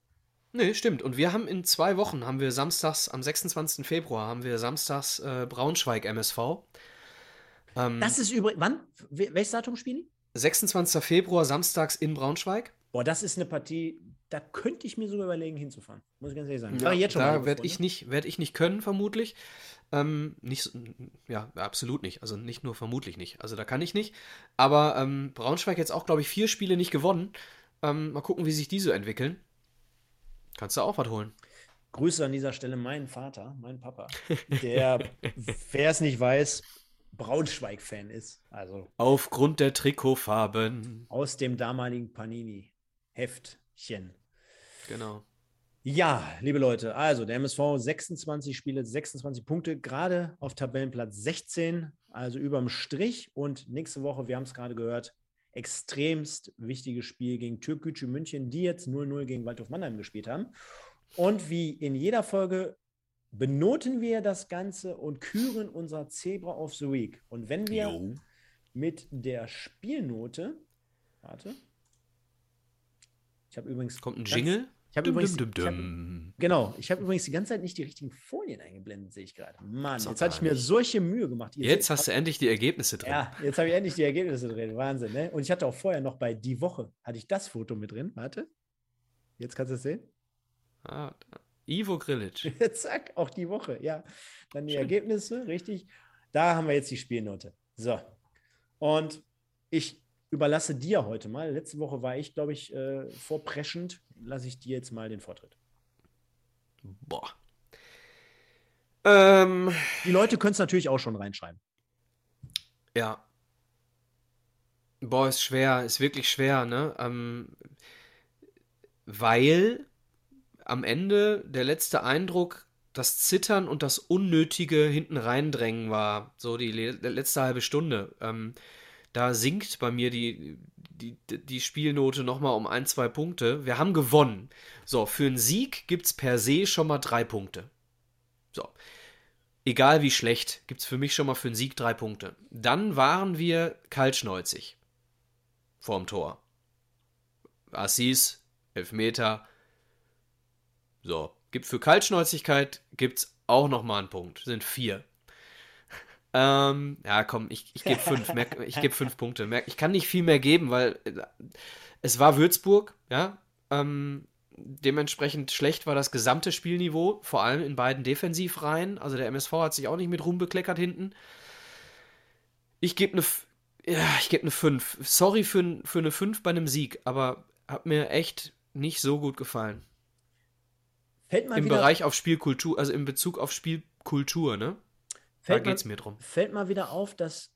Nee, stimmt. Und wir haben in zwei Wochen, haben wir samstags, am 26. Februar, haben wir samstags äh, Braunschweig MSV. Ähm, das ist übrigens, wann? Welches Datum spielen 26. Februar, samstags in Braunschweig. Boah, das ist eine Partie, da könnte ich mir sogar überlegen, hinzufahren. Muss ich ganz ehrlich sagen. Ja, da werde ich, nicht, werd ich nicht können, vermutlich. Ähm, nicht, ja, absolut nicht. Also nicht nur vermutlich nicht. Also da kann ich nicht. Aber ähm, Braunschweig jetzt auch, glaube ich, vier Spiele nicht gewonnen. Ähm, mal gucken, wie sich die so entwickeln. Kannst du auch was holen. Grüße an dieser Stelle meinen Vater, meinen Papa, der, wer es nicht weiß, Braunschweig-Fan ist. Also Aufgrund der Trikotfarben. Aus dem damaligen Panini-Heftchen. Genau. Ja, liebe Leute, also der MSV 26 Spiele, 26 Punkte, gerade auf Tabellenplatz 16, also überm Strich. Und nächste Woche, wir haben es gerade gehört, extremst wichtiges Spiel gegen Türkgücü München, die jetzt 0-0 gegen Waldhof Mannheim gespielt haben. Und wie in jeder Folge benoten wir das Ganze und küren unser Zebra of the Week. Und wenn wir jo. mit der Spielnote, warte, ich habe übrigens. Kommt ein Jingle? Ich habe übrigens. Dum, dum. Ich hab, genau, ich habe übrigens die ganze Zeit nicht die richtigen Folien eingeblendet, sehe ich gerade. Mann, jetzt hatte ich mir solche Mühe gemacht. Ihr jetzt seht, hast du endlich die Ergebnisse drin. Ja, jetzt habe ich endlich die Ergebnisse drin. Wahnsinn, ne? Und ich hatte auch vorher noch bei Die Woche, hatte ich das Foto mit drin. Warte. Jetzt kannst du es sehen. Ah. Ivo Grilic. Zack, auch die Woche, ja. Dann die Schön. Ergebnisse, richtig. Da haben wir jetzt die Spielnote. So. Und ich überlasse dir heute mal. Letzte Woche war ich, glaube ich, äh, vorpreschend. Lasse ich dir jetzt mal den Vortritt. Boah. Ähm, die Leute können es natürlich auch schon reinschreiben. Ja. Boah, ist schwer, ist wirklich schwer, ne? Ähm, weil am Ende der letzte Eindruck das Zittern und das unnötige hinten reindrängen war. So die letzte halbe Stunde. Ähm, da sinkt bei mir die, die, die Spielnote nochmal um ein, zwei Punkte. Wir haben gewonnen. So, für einen Sieg gibt es per se schon mal drei Punkte. So. Egal wie schlecht, gibt es für mich schon mal für einen Sieg drei Punkte. Dann waren wir kaltschneuzig. Vorm Tor. Assis, Elfmeter, so, gibt für Kaltschnäuzigkeit gibt's auch noch mal einen Punkt. Sind vier. Ähm, ja, komm, ich, ich gebe fünf. ich gebe fünf Punkte. Ich kann nicht viel mehr geben, weil äh, es war Würzburg, ja. Ähm, dementsprechend schlecht war das gesamte Spielniveau, vor allem in beiden Defensivreihen. Also der MSV hat sich auch nicht mit Ruhm bekleckert hinten. Ich gebe eine ja, ich gebe eine 5. Sorry für, für eine 5 bei einem Sieg, aber hat mir echt nicht so gut gefallen. Fällt mal Im wieder, Bereich auf Spielkultur, also in Bezug auf Spielkultur, ne? Da geht es mir drum. Fällt mal wieder auf, dass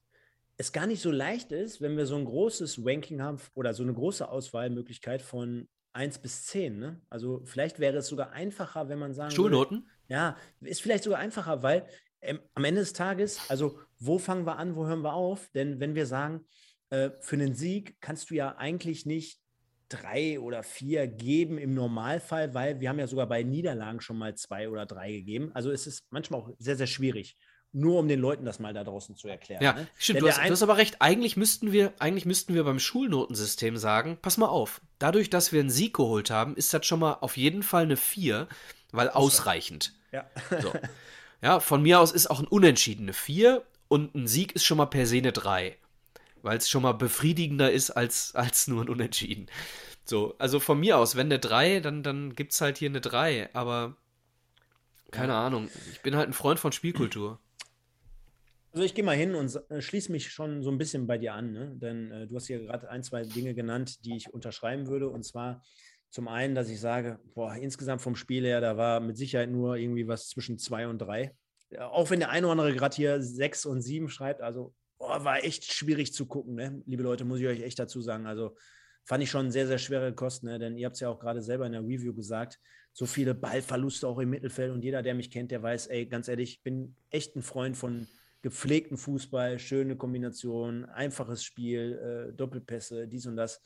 es gar nicht so leicht ist, wenn wir so ein großes Ranking haben oder so eine große Auswahlmöglichkeit von 1 bis 10. Ne? Also vielleicht wäre es sogar einfacher, wenn man sagen Schulnoten? Würde, ja, ist vielleicht sogar einfacher, weil ähm, am Ende des Tages, also wo fangen wir an, wo hören wir auf? Denn wenn wir sagen, äh, für einen Sieg kannst du ja eigentlich nicht drei oder vier geben im Normalfall, weil wir haben ja sogar bei Niederlagen schon mal zwei oder drei gegeben. Also es ist manchmal auch sehr, sehr schwierig. Nur um den Leuten das mal da draußen zu erklären. Ja, ne? stimmt, du hast, du hast, aber recht. Eigentlich müssten, wir, eigentlich müssten wir beim Schulnotensystem sagen, pass mal auf, dadurch, dass wir einen Sieg geholt haben, ist das schon mal auf jeden Fall eine 4, weil ausreichend. Ja. So. Ja, von mir aus ist auch ein Unentschieden eine 4 und ein Sieg ist schon mal per se eine 3. Weil es schon mal befriedigender ist als, als nur ein Unentschieden. So, also von mir aus, wenn eine 3, dann, dann gibt es halt hier eine 3, aber keine ja. Ahnung. Ich bin halt ein Freund von Spielkultur. Also ich gehe mal hin und äh, schließe mich schon so ein bisschen bei dir an, ne? denn äh, du hast hier gerade ein, zwei Dinge genannt, die ich unterschreiben würde. Und zwar zum einen, dass ich sage, boah, insgesamt vom Spiel her, da war mit Sicherheit nur irgendwie was zwischen zwei und drei. Auch wenn der eine oder andere gerade hier sechs und sieben schreibt, also boah, war echt schwierig zu gucken, ne? liebe Leute, muss ich euch echt dazu sagen. Also fand ich schon sehr, sehr schwere Kosten, ne? denn ihr habt es ja auch gerade selber in der Review gesagt, so viele Ballverluste auch im Mittelfeld und jeder, der mich kennt, der weiß, ey, ganz ehrlich, ich bin echt ein Freund von gepflegten Fußball, schöne Kombination, einfaches Spiel, äh, Doppelpässe, dies und das.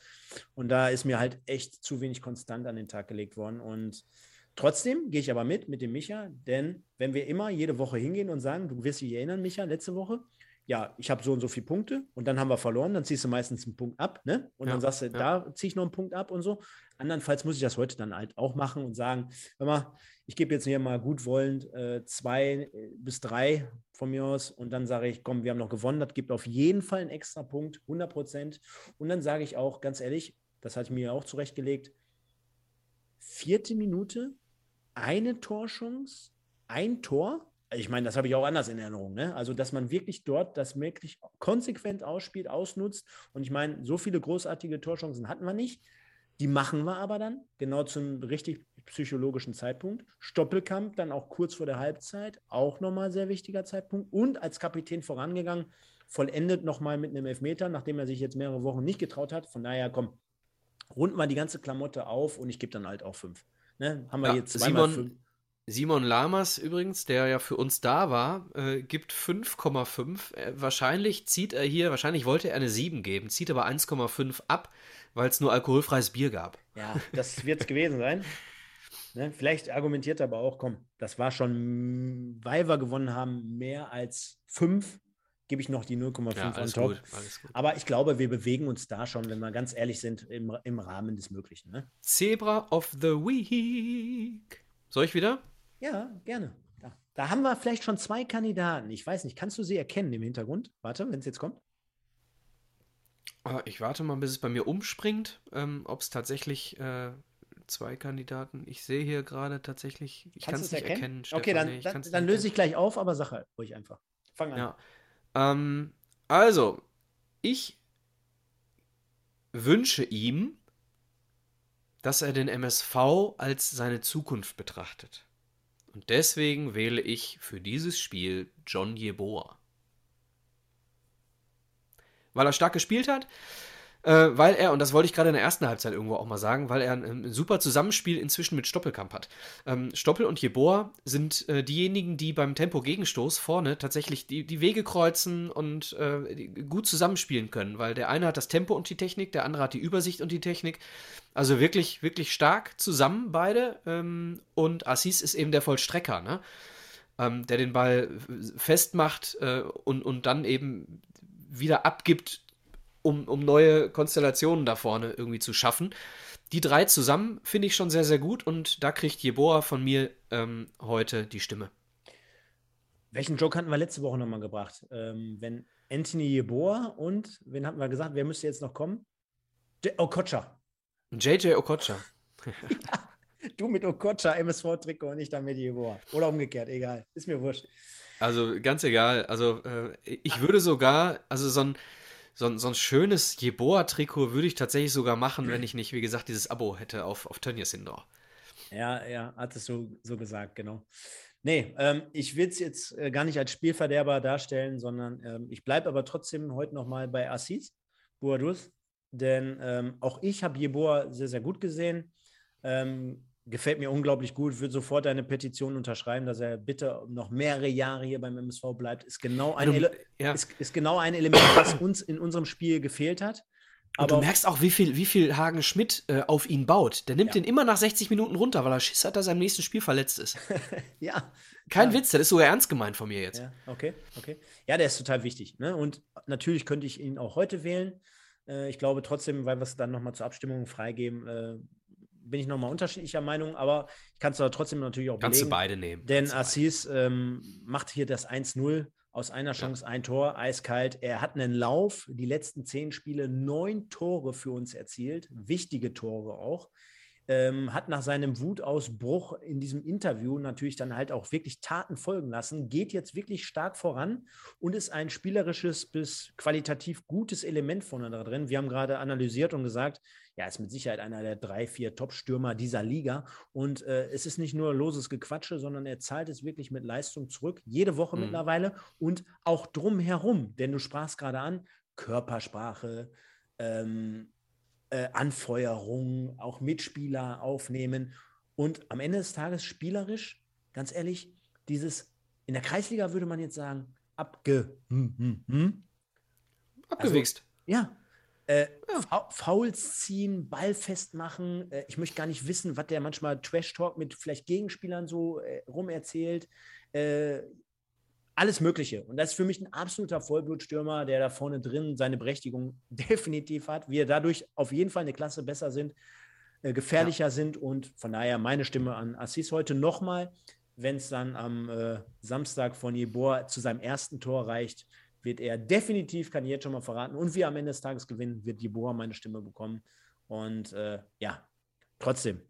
Und da ist mir halt echt zu wenig konstant an den Tag gelegt worden. Und trotzdem gehe ich aber mit, mit dem Micha, denn wenn wir immer jede Woche hingehen und sagen, du wirst dich erinnern, Micha, letzte Woche, ja, ich habe so und so viele Punkte und dann haben wir verloren, dann ziehst du meistens einen Punkt ab, ne? Und ja, dann sagst du, ja. da ziehe ich noch einen Punkt ab und so. Andernfalls muss ich das heute dann halt auch machen und sagen, hör mal, ich gebe jetzt hier mal gut wollend äh, zwei äh, bis drei von mir aus und dann sage ich, komm, wir haben noch gewonnen, das gibt auf jeden Fall einen extra Punkt, 100 Prozent. Und dann sage ich auch, ganz ehrlich, das hatte ich mir auch zurechtgelegt, vierte Minute, eine Torchance, ein Tor ich meine, das habe ich auch anders in Erinnerung. Ne? Also, dass man wirklich dort das wirklich konsequent ausspielt, ausnutzt. Und ich meine, so viele großartige Torchancen hatten wir nicht. Die machen wir aber dann, genau zum richtig psychologischen Zeitpunkt. Stoppelkamp dann auch kurz vor der Halbzeit, auch nochmal sehr wichtiger Zeitpunkt. Und als Kapitän vorangegangen, vollendet nochmal mit einem Elfmeter, nachdem er sich jetzt mehrere Wochen nicht getraut hat. Von daher, komm, runden wir die ganze Klamotte auf und ich gebe dann halt auch fünf. Ne? Haben wir ja, jetzt zweimal Simon, fünf. Simon Lamas übrigens, der ja für uns da war, äh, gibt 5,5. Äh, wahrscheinlich zieht er hier, wahrscheinlich wollte er eine 7 geben, zieht aber 1,5 ab, weil es nur alkoholfreies Bier gab. Ja, das wird es gewesen sein. Ne? Vielleicht argumentiert er aber auch, komm, das war schon, weil wir gewonnen haben, mehr als 5, gebe ich noch die 0,5 ja, on top. Gut, aber ich glaube, wir bewegen uns da schon, wenn wir ganz ehrlich sind, im, im Rahmen des Möglichen. Ne? Zebra of the Week. Soll ich wieder? Ja, gerne. Da, da haben wir vielleicht schon zwei Kandidaten. Ich weiß nicht, kannst du sie erkennen im Hintergrund? Warte, wenn es jetzt kommt. Ah, ich warte mal, bis es bei mir umspringt, ähm, ob es tatsächlich äh, zwei Kandidaten. Ich sehe hier gerade tatsächlich, ich kann es nicht erkennen. erkennen okay, dann, nee, dann, dann löse ich gleich auf, aber sag halt ruhig einfach. Fang an. Ja. Ähm, also, ich wünsche ihm, dass er den MSV als seine Zukunft betrachtet. Und deswegen wähle ich für dieses Spiel John Yeboah. Weil er stark gespielt hat, äh, weil er, und das wollte ich gerade in der ersten Halbzeit irgendwo auch mal sagen, weil er ein, ein super Zusammenspiel inzwischen mit Stoppelkamp hat. Ähm, Stoppel und Jeboa sind äh, diejenigen, die beim Tempo-Gegenstoß vorne tatsächlich die, die Wege kreuzen und äh, gut zusammenspielen können, weil der eine hat das Tempo und die Technik, der andere hat die Übersicht und die Technik. Also wirklich, wirklich stark zusammen beide. Ähm, und Assis ist eben der Vollstrecker, ne? Ähm, der den Ball festmacht äh, und, und dann eben wieder abgibt um, um neue Konstellationen da vorne irgendwie zu schaffen. Die drei zusammen finde ich schon sehr, sehr gut und da kriegt Jeboa von mir ähm, heute die Stimme. Welchen Joke hatten wir letzte Woche nochmal gebracht? Ähm, wenn Anthony Jeboa und, wen hatten wir gesagt, wer müsste jetzt noch kommen? J Okocha. JJ Okocha. du mit Okocha, MSV-Trikot und ich dann mit Jeboa. Oder umgekehrt, egal. Ist mir wurscht. Also ganz egal. Also äh, ich würde sogar, also so ein so, so ein schönes Jeboa-Trikot würde ich tatsächlich sogar machen, wenn ich nicht, wie gesagt, dieses Abo hätte auf, auf Tönnies Indoor. Ja, ja, hat es so, so gesagt, genau. Nee, ähm, ich will es jetzt äh, gar nicht als Spielverderber darstellen, sondern ähm, ich bleibe aber trotzdem heute nochmal bei Assis, Boadus. denn ähm, auch ich habe Jeboa sehr, sehr gut gesehen. Gefällt mir unglaublich gut, würde sofort eine Petition unterschreiben, dass er bitte noch mehrere Jahre hier beim MSV bleibt. Ist genau ein, Ele ja. ist, ist genau ein Element, was uns in unserem Spiel gefehlt hat. Und du merkst auch, wie viel, wie viel Hagen Schmidt äh, auf ihn baut. Der nimmt ja. den immer nach 60 Minuten runter, weil er Schiss hat, dass er im nächsten Spiel verletzt ist. ja. Kein ja. Witz, das ist sogar ernst gemeint von mir jetzt. Ja, okay, okay. Ja, der ist total wichtig. Ne? Und natürlich könnte ich ihn auch heute wählen. Äh, ich glaube trotzdem, weil wir es dann nochmal zur Abstimmung freigeben, äh, bin ich nochmal unterschiedlicher Meinung, aber ich kann es da trotzdem natürlich auch Kannst belegen, du beide nehmen. Denn Assis ähm, macht hier das 1-0 aus einer Chance ja. ein Tor, eiskalt. Er hat einen Lauf, die letzten zehn Spiele neun Tore für uns erzielt, wichtige Tore auch ähm, hat nach seinem Wutausbruch in diesem Interview natürlich dann halt auch wirklich Taten folgen lassen, geht jetzt wirklich stark voran und ist ein spielerisches bis qualitativ gutes Element vorne da drin. Wir haben gerade analysiert und gesagt, ja, ist mit Sicherheit einer der drei, vier Top-Stürmer dieser Liga. Und äh, es ist nicht nur loses Gequatsche, sondern er zahlt es wirklich mit Leistung zurück, jede Woche mhm. mittlerweile und auch drumherum. Denn du sprachst gerade an, Körpersprache, ähm, äh, Anfeuerung, auch Mitspieler aufnehmen und am Ende des Tages spielerisch, ganz ehrlich, dieses in der Kreisliga würde man jetzt sagen, abge hm, hm, hm. abgewichst. Also, ja. Äh, ja. Fouls ziehen, Ball festmachen. Äh, ich möchte gar nicht wissen, was der manchmal Trash-Talk mit vielleicht Gegenspielern so äh, rum erzählt. Äh, alles Mögliche. Und das ist für mich ein absoluter Vollblutstürmer, der da vorne drin seine Berechtigung definitiv hat. Wir dadurch auf jeden Fall eine Klasse besser sind, äh, gefährlicher ja. sind und von daher meine Stimme an Assis heute nochmal. Wenn es dann am äh, Samstag von Jeboa zu seinem ersten Tor reicht, wird er definitiv, kann ich jetzt schon mal verraten, und wir am Ende des Tages gewinnen, wird Jeboa meine Stimme bekommen. Und äh, ja, trotzdem,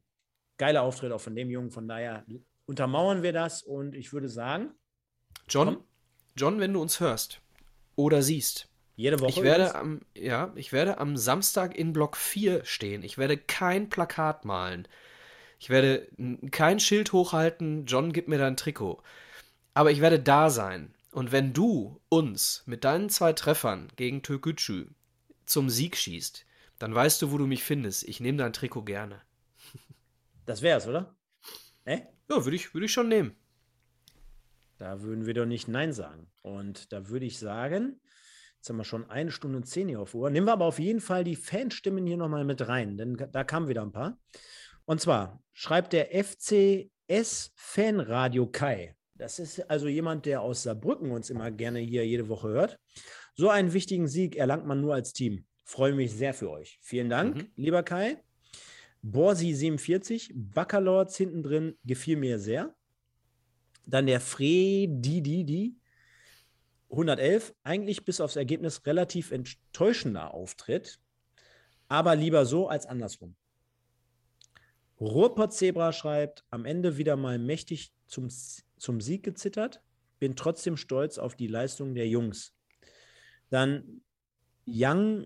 geiler Auftritt auch von dem Jungen. Von daher untermauern wir das und ich würde sagen, John, John, wenn du uns hörst oder siehst. Jede Woche. Ich werde am, ja, ich werde am Samstag in Block 4 stehen. Ich werde kein Plakat malen. Ich werde kein Schild hochhalten, John, gib mir dein Trikot. Aber ich werde da sein. Und wenn du uns mit deinen zwei Treffern gegen Türkgücü zum Sieg schießt, dann weißt du, wo du mich findest. Ich nehme dein Trikot gerne. Das wär's, oder? Äh? Ja, würde ich, würd ich schon nehmen. Da würden wir doch nicht Nein sagen. Und da würde ich sagen, jetzt haben wir schon eine Stunde und zehn hier auf Uhr. Nehmen wir aber auf jeden Fall die Fanstimmen hier nochmal mit rein, denn da kamen wieder ein paar. Und zwar schreibt der FCS Fanradio Kai. Das ist also jemand, der aus Saarbrücken uns immer gerne hier jede Woche hört. So einen wichtigen Sieg erlangt man nur als Team. Freue mich sehr für euch. Vielen Dank, mhm. lieber Kai. Borsi 47, Baccalords hinten drin, gefiel mir sehr. Dann der Fredididi 111, eigentlich bis aufs Ergebnis relativ enttäuschender Auftritt, aber lieber so als andersrum. Ruhrpott Zebra schreibt, am Ende wieder mal mächtig zum, zum Sieg gezittert, bin trotzdem stolz auf die Leistung der Jungs. Dann Young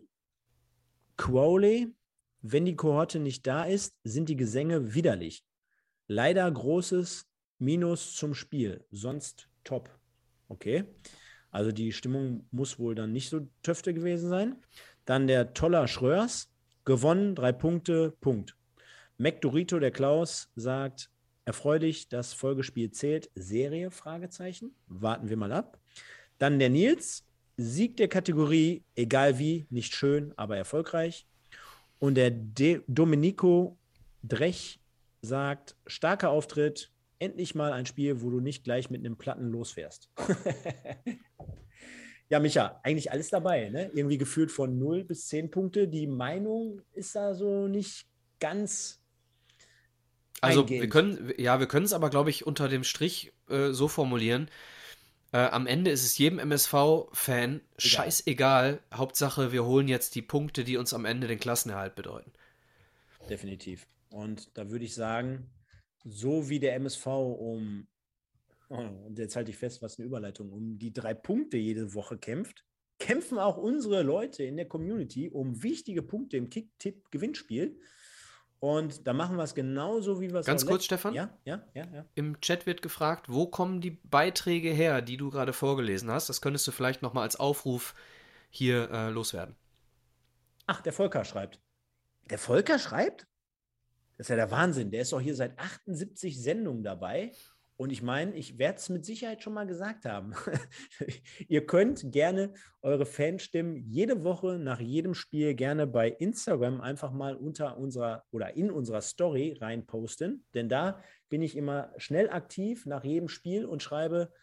Crowley, wenn die Kohorte nicht da ist, sind die Gesänge widerlich. Leider großes Minus zum Spiel, sonst top. Okay. Also die Stimmung muss wohl dann nicht so töfte gewesen sein. Dann der Toller Schröers, gewonnen, drei Punkte, Punkt. McDorito, der Klaus, sagt, erfreulich, das Folgespiel zählt. Serie, Fragezeichen. Warten wir mal ab. Dann der Nils, Sieg der Kategorie, egal wie, nicht schön, aber erfolgreich. Und der De Domenico Drech sagt, starker Auftritt, endlich mal ein Spiel, wo du nicht gleich mit einem Platten losfährst. ja, Micha, eigentlich alles dabei, ne? Irgendwie gefühlt von 0 bis 10 Punkte. Die Meinung ist da so nicht ganz. Also eingehend. wir können, ja, wir können es aber, glaube ich, unter dem Strich äh, so formulieren. Äh, am Ende ist es jedem MSV-Fan scheißegal. Hauptsache, wir holen jetzt die Punkte, die uns am Ende den Klassenerhalt bedeuten. Definitiv. Und da würde ich sagen, so wie der MSV um, oh, und jetzt halte ich fest, was eine Überleitung, um die drei Punkte jede Woche kämpft, kämpfen auch unsere Leute in der Community um wichtige Punkte im Kick-Tipp-Gewinnspiel. Und da machen wir es genauso, wie wir es Ganz kurz, Stefan. Ja, ja, ja, ja. Im Chat wird gefragt, wo kommen die Beiträge her, die du gerade vorgelesen hast? Das könntest du vielleicht nochmal als Aufruf hier äh, loswerden. Ach, der Volker schreibt. Der Volker schreibt? Das ist ja der Wahnsinn. Der ist doch hier seit 78 Sendungen dabei. Und ich meine, ich werde es mit Sicherheit schon mal gesagt haben. Ihr könnt gerne eure Fanstimmen jede Woche nach jedem Spiel gerne bei Instagram einfach mal unter unserer oder in unserer Story reinposten. Denn da bin ich immer schnell aktiv nach jedem Spiel und schreibe,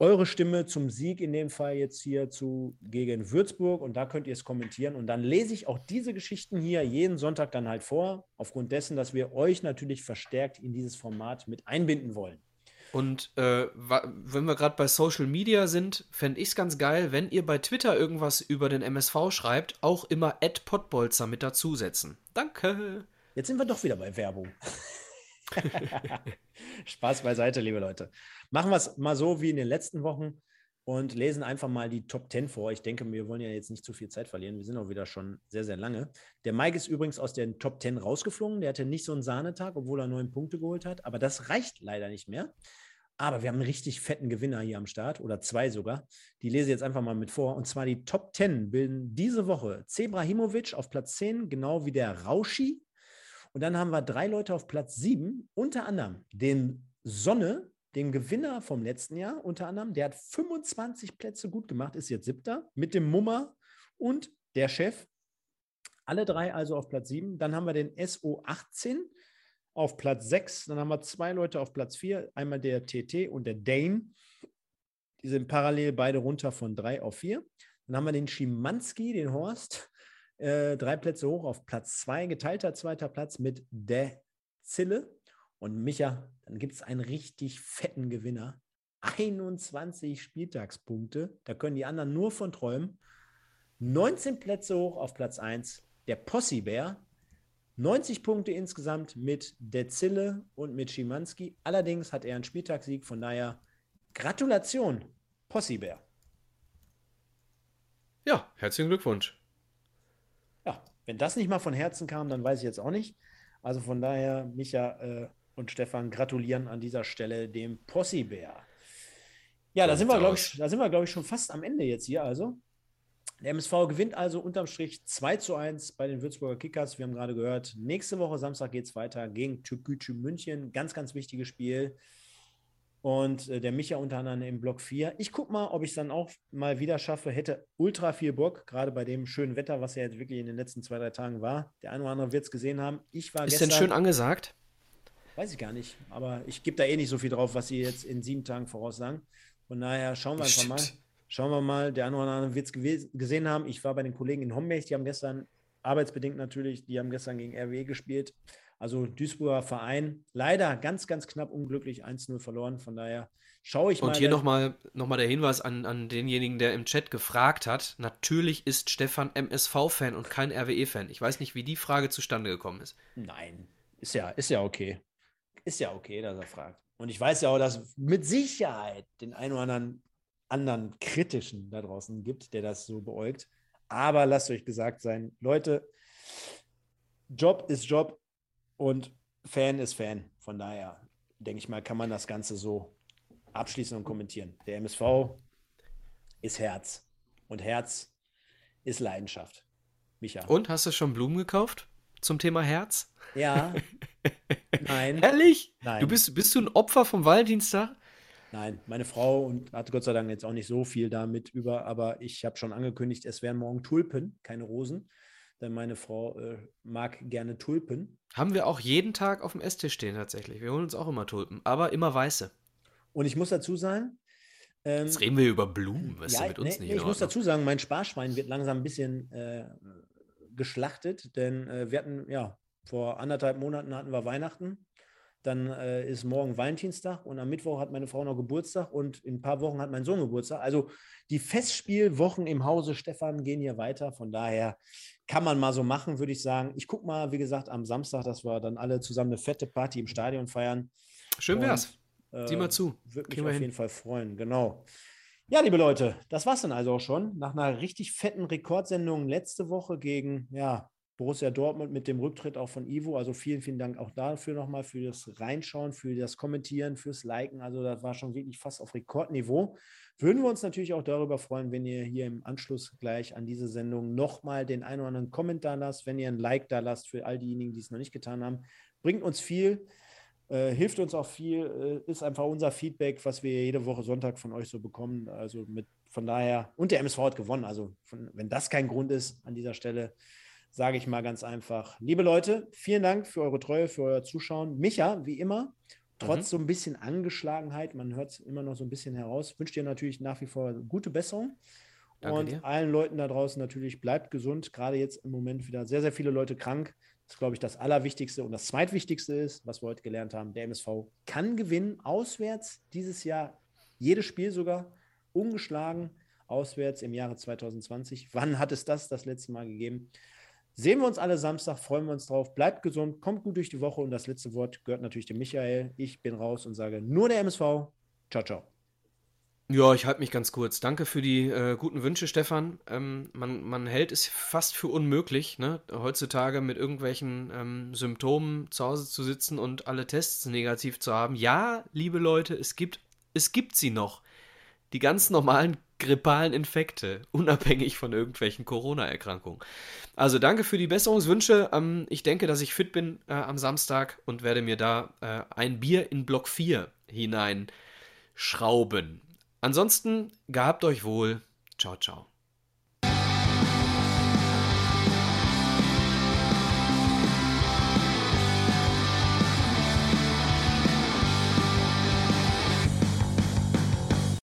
eure Stimme zum Sieg, in dem Fall jetzt hier zu gegen Würzburg. Und da könnt ihr es kommentieren. Und dann lese ich auch diese Geschichten hier jeden Sonntag dann halt vor, aufgrund dessen, dass wir euch natürlich verstärkt in dieses Format mit einbinden wollen. Und äh, wenn wir gerade bei Social Media sind, fände ich es ganz geil, wenn ihr bei Twitter irgendwas über den MSV schreibt, auch immer @podbolzer mit dazusetzen. Danke. Jetzt sind wir doch wieder bei Werbung. Spaß beiseite, liebe Leute. Machen wir es mal so wie in den letzten Wochen und lesen einfach mal die Top 10 vor. Ich denke, wir wollen ja jetzt nicht zu viel Zeit verlieren. Wir sind auch wieder schon sehr, sehr lange. Der Mike ist übrigens aus den Top 10 rausgeflogen. Der hatte nicht so einen Sahnetag, obwohl er neun Punkte geholt hat. Aber das reicht leider nicht mehr. Aber wir haben einen richtig fetten Gewinner hier am Start oder zwei sogar. Die lese ich jetzt einfach mal mit vor. Und zwar die Top 10 bilden diese Woche Zebrahimovic auf Platz 10, genau wie der Rauschi und dann haben wir drei Leute auf Platz sieben, unter anderem den Sonne, dem Gewinner vom letzten Jahr, unter anderem. Der hat 25 Plätze gut gemacht, ist jetzt siebter, mit dem Mummer und der Chef. Alle drei also auf Platz sieben. Dann haben wir den SO18 auf Platz sechs. Dann haben wir zwei Leute auf Platz vier. Einmal der TT und der Dane. Die sind parallel beide runter von drei auf vier. Dann haben wir den Schimanski, den Horst, äh, drei Plätze hoch auf Platz zwei, geteilter zweiter Platz mit De Zille. Und Micha, dann gibt es einen richtig fetten Gewinner. 21 Spieltagspunkte. Da können die anderen nur von träumen. 19 Plätze hoch auf Platz 1. Der Possibär. 90 Punkte insgesamt mit Zille und mit Schimanski. Allerdings hat er einen Spieltagssieg. Von daher Gratulation, Possibär. Ja, herzlichen Glückwunsch. Wenn das nicht mal von Herzen kam, dann weiß ich jetzt auch nicht. Also von daher, Micha äh, und Stefan gratulieren an dieser Stelle dem Possibär. Ja, da sind, wir, glaube ich, da sind wir, glaube ich, schon fast am Ende jetzt hier. Also, der MSV gewinnt also unterm Strich 2 zu 1 bei den Würzburger Kickers. Wir haben gerade gehört, nächste Woche Samstag geht es weiter gegen Türkgücü München. Ganz, ganz wichtiges Spiel und äh, der Micha unter anderem im Block 4. Ich gucke mal, ob ich es dann auch mal wieder schaffe. Hätte ultra viel Bock, gerade bei dem schönen Wetter, was ja jetzt wirklich in den letzten zwei, drei Tagen war. Der eine oder andere wird es gesehen haben. Ich war Ist gestern, denn schön angesagt? Weiß ich gar nicht, aber ich gebe da eh nicht so viel drauf, was sie jetzt in sieben Tagen voraussagen. Von daher schauen wir einfach mal. Schauen wir mal, der eine oder andere wird es gesehen haben. Ich war bei den Kollegen in Homberg, die haben gestern, arbeitsbedingt natürlich, die haben gestern gegen RWE gespielt. Also Duisburger Verein, leider ganz, ganz knapp unglücklich 1-0 verloren. Von daher schaue ich mal. Und hier nochmal noch mal der Hinweis an, an denjenigen, der im Chat gefragt hat. Natürlich ist Stefan MSV-Fan und kein RWE-Fan. Ich weiß nicht, wie die Frage zustande gekommen ist. Nein, ist ja, ist ja okay. Ist ja okay, dass er fragt. Und ich weiß ja auch, dass es mit Sicherheit den einen oder anderen, anderen kritischen da draußen gibt, der das so beäugt. Aber lasst euch gesagt sein, Leute, Job ist Job und Fan ist Fan. Von daher, denke ich mal, kann man das Ganze so abschließen und kommentieren. Der MSV ist Herz. Und Herz ist Leidenschaft. Micha. Und hast du schon Blumen gekauft zum Thema Herz? Ja. Nein. Ehrlich? Nein. Du bist, bist du ein Opfer vom Valentinstag? Nein, meine Frau und hatte Gott sei Dank jetzt auch nicht so viel damit über, aber ich habe schon angekündigt, es werden morgen Tulpen, keine Rosen denn meine Frau äh, mag gerne Tulpen. Haben wir auch jeden Tag auf dem Esstisch stehen tatsächlich. Wir holen uns auch immer Tulpen, aber immer weiße. Und ich muss dazu sagen, ähm, Jetzt reden wir über Blumen, was ja, ist mit uns nee, nicht? Ich muss dazu sagen, mein Sparschwein wird langsam ein bisschen äh, geschlachtet, denn äh, wir hatten, ja, vor anderthalb Monaten hatten wir Weihnachten. Dann äh, ist morgen Valentinstag und am Mittwoch hat meine Frau noch Geburtstag und in ein paar Wochen hat mein Sohn Geburtstag. Also die Festspielwochen im Hause Stefan gehen hier weiter. Von daher kann man mal so machen, würde ich sagen. Ich gucke mal, wie gesagt, am Samstag, dass wir dann alle zusammen eine fette Party im Stadion feiern. Schön wär's. Und, äh, Sieh mal zu. Würde mich auf hin. jeden Fall freuen, genau. Ja, liebe Leute, das war's dann also auch schon. Nach einer richtig fetten Rekordsendung letzte Woche gegen, ja, Borussia Dortmund mit dem Rücktritt auch von Ivo. Also vielen, vielen Dank auch dafür nochmal, für das Reinschauen, für das Kommentieren, fürs Liken. Also das war schon wirklich fast auf Rekordniveau. Würden wir uns natürlich auch darüber freuen, wenn ihr hier im Anschluss gleich an diese Sendung nochmal den einen oder anderen Kommentar lasst, wenn ihr ein Like da lasst für all diejenigen, die es noch nicht getan haben. Bringt uns viel, äh, hilft uns auch viel, äh, ist einfach unser Feedback, was wir jede Woche Sonntag von euch so bekommen. Also mit von daher, und der MSV hat gewonnen. Also von, wenn das kein Grund ist an dieser Stelle, sage ich mal ganz einfach. Liebe Leute, vielen Dank für eure Treue, für euer Zuschauen. Micha, wie immer, trotz mhm. so ein bisschen Angeschlagenheit, man hört es immer noch so ein bisschen heraus, wünsche dir natürlich nach wie vor gute Besserung. Danke und dir. allen Leuten da draußen natürlich bleibt gesund. Gerade jetzt im Moment wieder sehr, sehr viele Leute krank. Das ist, glaube ich, das Allerwichtigste. Und das Zweitwichtigste ist, was wir heute gelernt haben, der MSV kann gewinnen, auswärts dieses Jahr, jedes Spiel sogar, ungeschlagen, auswärts im Jahre 2020. Wann hat es das das letzte Mal gegeben? Sehen wir uns alle Samstag, freuen wir uns drauf. Bleibt gesund, kommt gut durch die Woche und das letzte Wort gehört natürlich dem Michael. Ich bin raus und sage nur der MSV. Ciao, ciao. Ja, ich halte mich ganz kurz. Danke für die äh, guten Wünsche, Stefan. Ähm, man, man hält es fast für unmöglich, ne, heutzutage mit irgendwelchen ähm, Symptomen zu Hause zu sitzen und alle Tests negativ zu haben. Ja, liebe Leute, es gibt, es gibt sie noch. Die ganz normalen grippalen Infekte, unabhängig von irgendwelchen Corona-Erkrankungen. Also danke für die Besserungswünsche. Ähm, ich denke, dass ich fit bin äh, am Samstag und werde mir da äh, ein Bier in Block 4 hineinschrauben. Ansonsten gehabt euch wohl. Ciao, ciao.